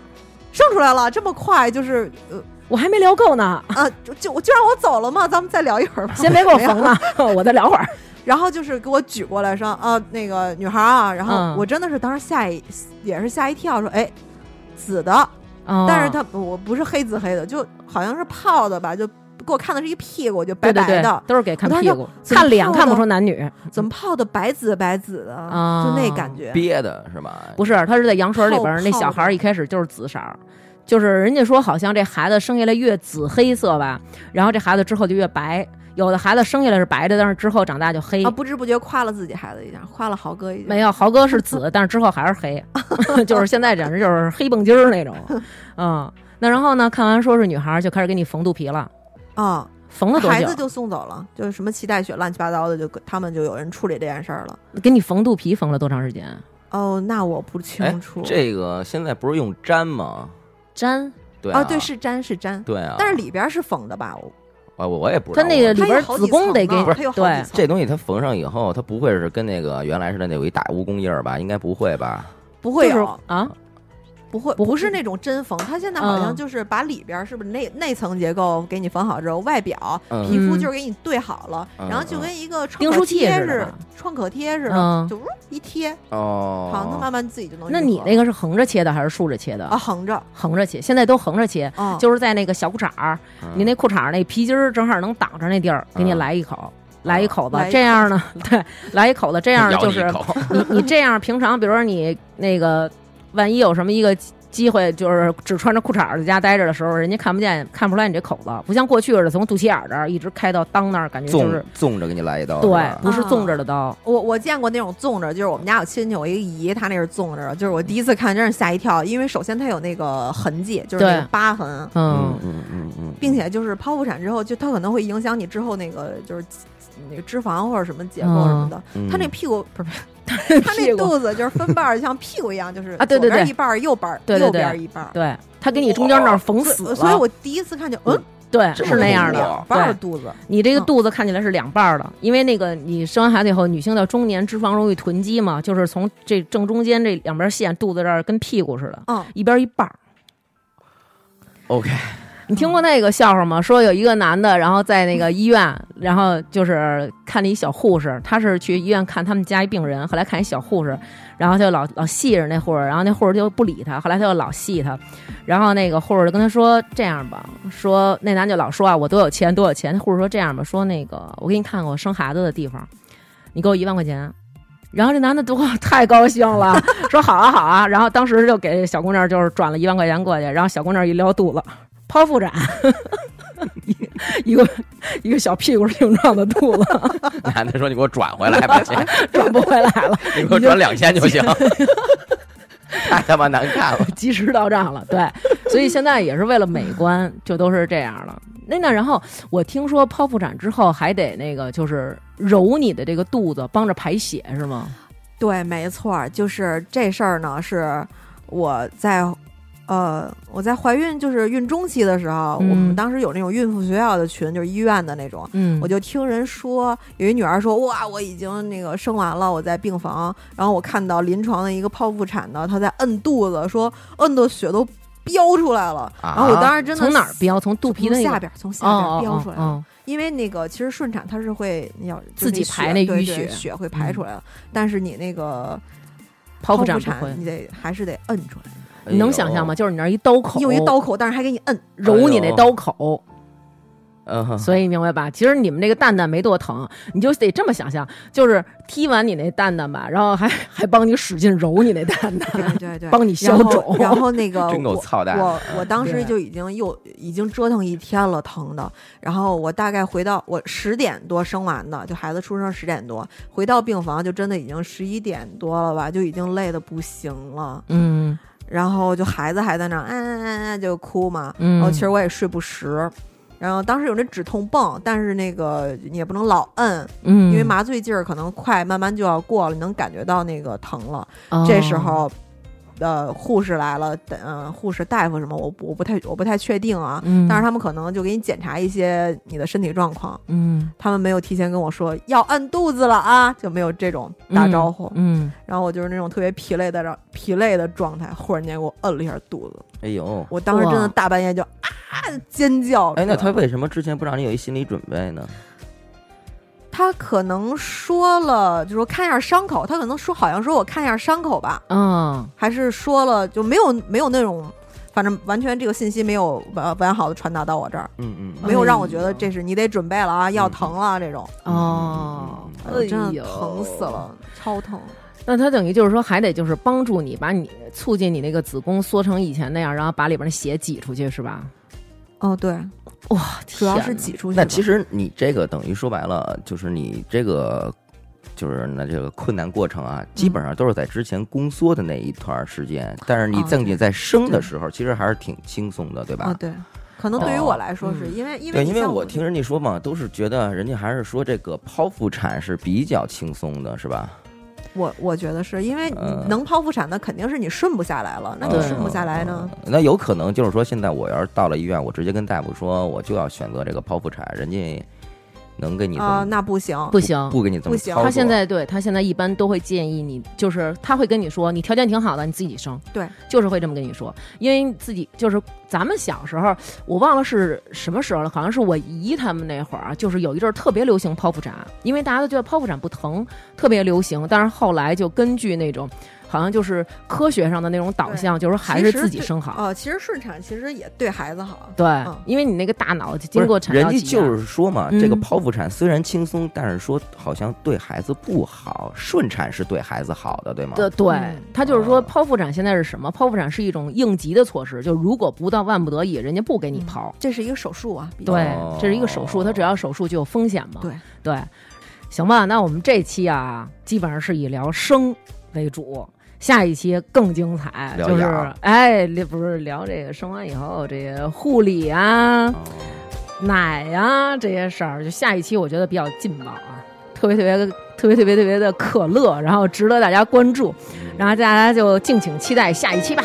S3: 生出来了，这么快就是呃
S4: 我还没聊够呢，
S3: 啊就就就让我走了吗？咱们再聊一会儿吧。[laughs]
S4: 先别给我缝了，[laughs] 我再聊会儿。
S3: 然后就是给我举过来说，啊，那个女孩啊，然后
S4: 嗯
S3: 我真的是当时吓一也是吓一跳，说，哎，紫的，
S4: 哦
S3: 但是它我不是黑紫黑的，就好像是泡的吧，就给我看的是一屁股，就白
S4: 对对对
S3: 白的，，
S4: 都是给看
S3: 我当时就
S4: 屁股，看脸看不出男女。
S3: 怎么泡的白紫白紫的，
S4: 啊
S3: 就那感觉。
S2: 憋的是吧？
S4: 不是，他是在羊水里边那小孩儿一开始就是紫色儿，就是人家说好像这孩子生下来越紫黑色吧，然后这孩子之后就越白。有的孩子生下来是白的，但是之后长大就黑。
S3: 啊，不知不觉夸了自己孩子一下，夸了豪哥一下。
S4: 没有，豪哥是紫，但是之后还是黑，[laughs] 就是现在简直就是黑蹦筋儿那种。[laughs] 嗯，那然后呢？看完说是女孩儿，就开始给你缝肚皮了，
S3: 啊，
S4: 缝了多久？
S3: 孩子就送走了，就是什么脐带血乱七八糟的，就他们就有人处理这件事儿了。
S4: 给你缝肚皮缝了多长时间？
S3: 哦，那我不
S2: 哎
S3: 清楚。，
S2: 这个现在不是用粘吗？
S4: 粘
S2: 对
S3: 啊，对，是粘是粘，
S2: 对啊，
S3: 但是里边是缝的吧？我
S2: 我我我也不知道。
S4: 它那个里边子宫得给
S3: 不是
S4: 对
S2: 这东西它缝上以后，它不会是跟那个原来似的那有一大蜈蚣印儿吧？应该不会吧？
S3: 不会有，
S4: 啊，
S3: 不会，
S4: 不
S3: 不是那种真缝，它现在好像
S4: 嗯
S3: 就是把里边儿是不是内内层结构给你缝好之后，外表
S2: 嗯
S3: 皮肤
S4: 嗯
S3: 就是给你对好了，
S2: 嗯
S3: 然后就跟一个创
S4: 订
S3: 可贴似
S4: 吧
S3: 创可贴似的，
S4: 嗯
S3: 就一贴，
S2: 哦，
S3: 好，它慢慢自己就能。
S4: 那你那个是横着切的还是竖着切的？
S3: 啊横着，
S4: 横着切，现在都横着切，
S3: 啊，
S4: 就是在那个小裤衩儿，
S2: 嗯
S4: 你那裤衩儿那皮筋儿正好能挡着那地儿，给你
S2: 嗯
S4: 来一口。[laughs] 来一口子这样呢，对，来一口子，这样就是
S2: 你
S4: 你这样平常，比如说你那个万一有什么一个机会，就是只穿着裤衩儿在家待着的时候，人家看不见看不出来你这口子，不像过去似的从肚脐眼儿这儿一直开到裆那儿，感觉就是
S2: 纵着给你来一刀，
S4: 对，不是纵着的刀。
S3: 我我见过那种纵着，就是我们家有亲戚，我一个姨，她那是纵着的，就是我第一次看，真是吓一跳，因为首先它有那个痕迹，就是那个疤痕，
S2: 嗯
S4: 嗯，
S2: 嗯嗯嗯，
S3: 并且就是剖腹产之后，就它可能会影响你之后那个就是那个脂肪或者什么结构什么的。
S2: 嗯 [laughs]
S3: 他那屁股不是，他那肚子就是分瓣儿，像屁股一样，就是
S4: 啊对对对
S3: 左边一半儿，右半儿右
S4: 对对对
S3: 边一半儿。
S4: 对，他给你中间那儿缝死了，
S3: 所以我第一次看见，嗯，
S4: 对是那样的。
S3: 两半儿，肚子，
S4: 你这个
S3: 嗯
S4: 肚子看起来是两半儿的，因为那个你生完孩子以后，女性到中年脂肪容易囤积嘛，就是从这正中间这两边线，肚子这儿跟屁股似的，
S3: 嗯，
S4: 一边一半儿。
S2: OK，
S4: 你听过那个笑话吗？说有一个男的，然后在那个医院，然后就是看了一小护士，他是去医院看他们家一病人，后来看一小护士，然后他就老老戏着那护士，然后那护士就不理他，后来他就老戏他，然后那个护士就跟他说这样吧，说那男就老说啊我多有钱多有钱，那护士说这样吧，说那个我给你看看我生孩子的地方，你给我一万块钱。然后这男的多 [laughs] 太高兴了，说好啊好啊，然后当时就给小姑娘就是转了一万块钱过去，然后小姑娘一撩肚子，剖腹产，一个一个小屁股形状的肚子，
S2: 男的说你给我转回来吧钱，[laughs]
S4: 转不回来了，[laughs]
S2: 你给我转两千就行，[laughs] 太他妈难看了。
S4: 及时到账了。对，所以现在也是为了美观，就都是这样了。那那然后我听说剖腹产之后还得那个就是揉你的这个肚子，帮着排血是吗？
S3: 对，没错儿，就是这事儿呢，是我在。呃，我在怀孕就是孕中期的时候，我们
S4: 嗯
S3: 当时有那种孕妇学校的群，就是医院的那种，
S4: 嗯。
S3: 我就听人说，有一女儿说，哇，我已经那个生完了，我在病房，然后我看到临床的一个剖腹产的，她在摁肚子，说摁的血都飙出来了，
S2: 啊。
S3: 然后我当时真的
S4: 从哪儿飙？从肚皮的那个
S3: 从下边从下
S4: 哦
S3: 边飙出来了，
S4: 哦
S3: 因为那个其实顺产它是会要就是
S4: 自己排那淤
S3: 对对
S4: 血
S3: 血会排出来了，但是你那个
S4: 剖腹
S3: 腹
S4: 产
S3: 你得还是得摁出来，
S4: 你能想象吗？？就是你那一刀口，
S3: 有一刀口，但是还给你摁，
S4: 揉你那刀口，
S2: 嗯，
S4: 所以明白吧？其实你们那个蛋蛋没多疼，你就得这么想象，就是踢完你那蛋蛋吧，然后还 [laughs] 还帮你使劲揉你那蛋蛋，
S3: 对对对，
S4: 帮你消
S3: 然后
S4: 肿。
S3: 然后那个 [laughs]
S2: 真够
S3: 我
S2: 操蛋
S3: 我我当时就已经又已经折腾一天了，疼的。然后我大概回到我十点多生完的，就孩子出生十点多，回到病房就真的已经十一点多了吧，就已经累得不行了。
S4: 嗯
S3: 然后就孩子还在那儿，嗯嗯嗯嗯就哭嘛。
S4: 嗯，
S3: 然后其实我也睡不实。然后当时有那止痛泵，但是那个你也不能老摁，
S4: 嗯，
S3: 因为麻醉劲儿可能快，慢慢就要过了，你能感觉到那个疼了。
S4: 哦
S3: 这时候，呃，护士来了，嗯、护士大夫什么，我我不太我不太确定啊。
S4: 嗯，
S3: 但是他们可能就给你检查一些你的身体状况，
S4: 嗯。
S3: 他们没有提前跟我说要按肚子了啊，就没有这种打招呼。
S4: 嗯，
S3: 然后我就是那种特别疲累的疲累的状态，忽然间给我摁了一下肚子，
S2: 哎呦，
S3: 我当时真的大半夜就啊尖叫
S2: 哎，那他为什么之前不让你有一心理准备呢？
S3: 他可能说了，就说看一下伤口，他可能说好像说我看一下伤口吧，
S4: 嗯。
S3: 还是说了就没有没有那种，反正完全这个信息没有完完好的传达到我这儿，
S2: 嗯嗯，
S3: 没有让我觉得这是你得准备了啊，要疼了这种，
S4: 哦，
S3: 真的疼死了，超疼。
S4: 那他等于就是说，还得就是帮助你把你促进你那个子宫缩成以前那样，然后把里边的血挤出去，是吧？
S3: 哦，对，
S4: 哇，
S3: 主要是挤出去。
S2: 那其实你这个等于说白了，就是你这个。就是那这个困难过程啊，基本上都是在之前宫缩的那一段时间，但是你
S3: 啊
S2: 正经在生的时候，其实还是挺轻松的，对吧？
S3: 啊，对，可能对于我来说是
S4: 嗯
S3: 因为因为
S2: 对，因为我听人家说嘛，都是觉得人家还是说这个剖腹产是比较轻松的，是吧？
S3: 我我觉得是因为
S2: 嗯
S3: 能剖腹产的肯定是你顺不下来了，那你
S4: 对
S3: 顺不下来呢？
S2: 那有可能就是说，现在我要是到了医院，我直接跟大夫说，我就要选择这个剖腹产，人家能给你这
S3: 啊，
S2: 么
S3: 那不行，
S4: 不行，
S2: 不给你这么
S3: 不行
S4: 他现在对他现在一般都会建议你，就是他会跟你说，你条件挺好的，你自己生。
S3: 对，
S4: 就是会这么跟你说，因为自己就是咱们小时候，我忘了是什么时候了，好像是我姨他们那会儿啊，就是有一阵儿特别流行剖腹产，因为大家都觉得剖腹产不疼，特别流行。但是后来就根据那种。好像就是科学上的那种导向，就是还是自己生好。
S3: 哦，其实顺产其实也对孩子好。
S4: 对，
S3: 嗯
S4: 因为你那个大脑经过产
S2: 人家就是说嘛，
S4: 嗯
S2: 这个剖腹产虽然轻松，但是说好像对孩子不好，顺产是对孩子好的，对吗？
S4: 对他就是说
S2: 哦
S4: 剖腹产现在是什么？剖腹产是一种应急的措施，就如果不到万不得已，人家不给你剖。
S3: 这是一个手术啊，
S4: 对
S2: 哦，
S4: 这是一个手术，它只要手术就有风险嘛。
S3: 对
S4: 对，行吧，那我们这期啊，基本上是以聊生为主。下一期更精彩，就是哎，聊不是聊这个生完以后这个护理啊、
S2: 哦。
S4: 奶呀、这些事儿，就下一期我觉得比较劲爆啊，特别特别特别特别特别的可乐，然后值得大家关注，然后大家就敬请期待下一期吧。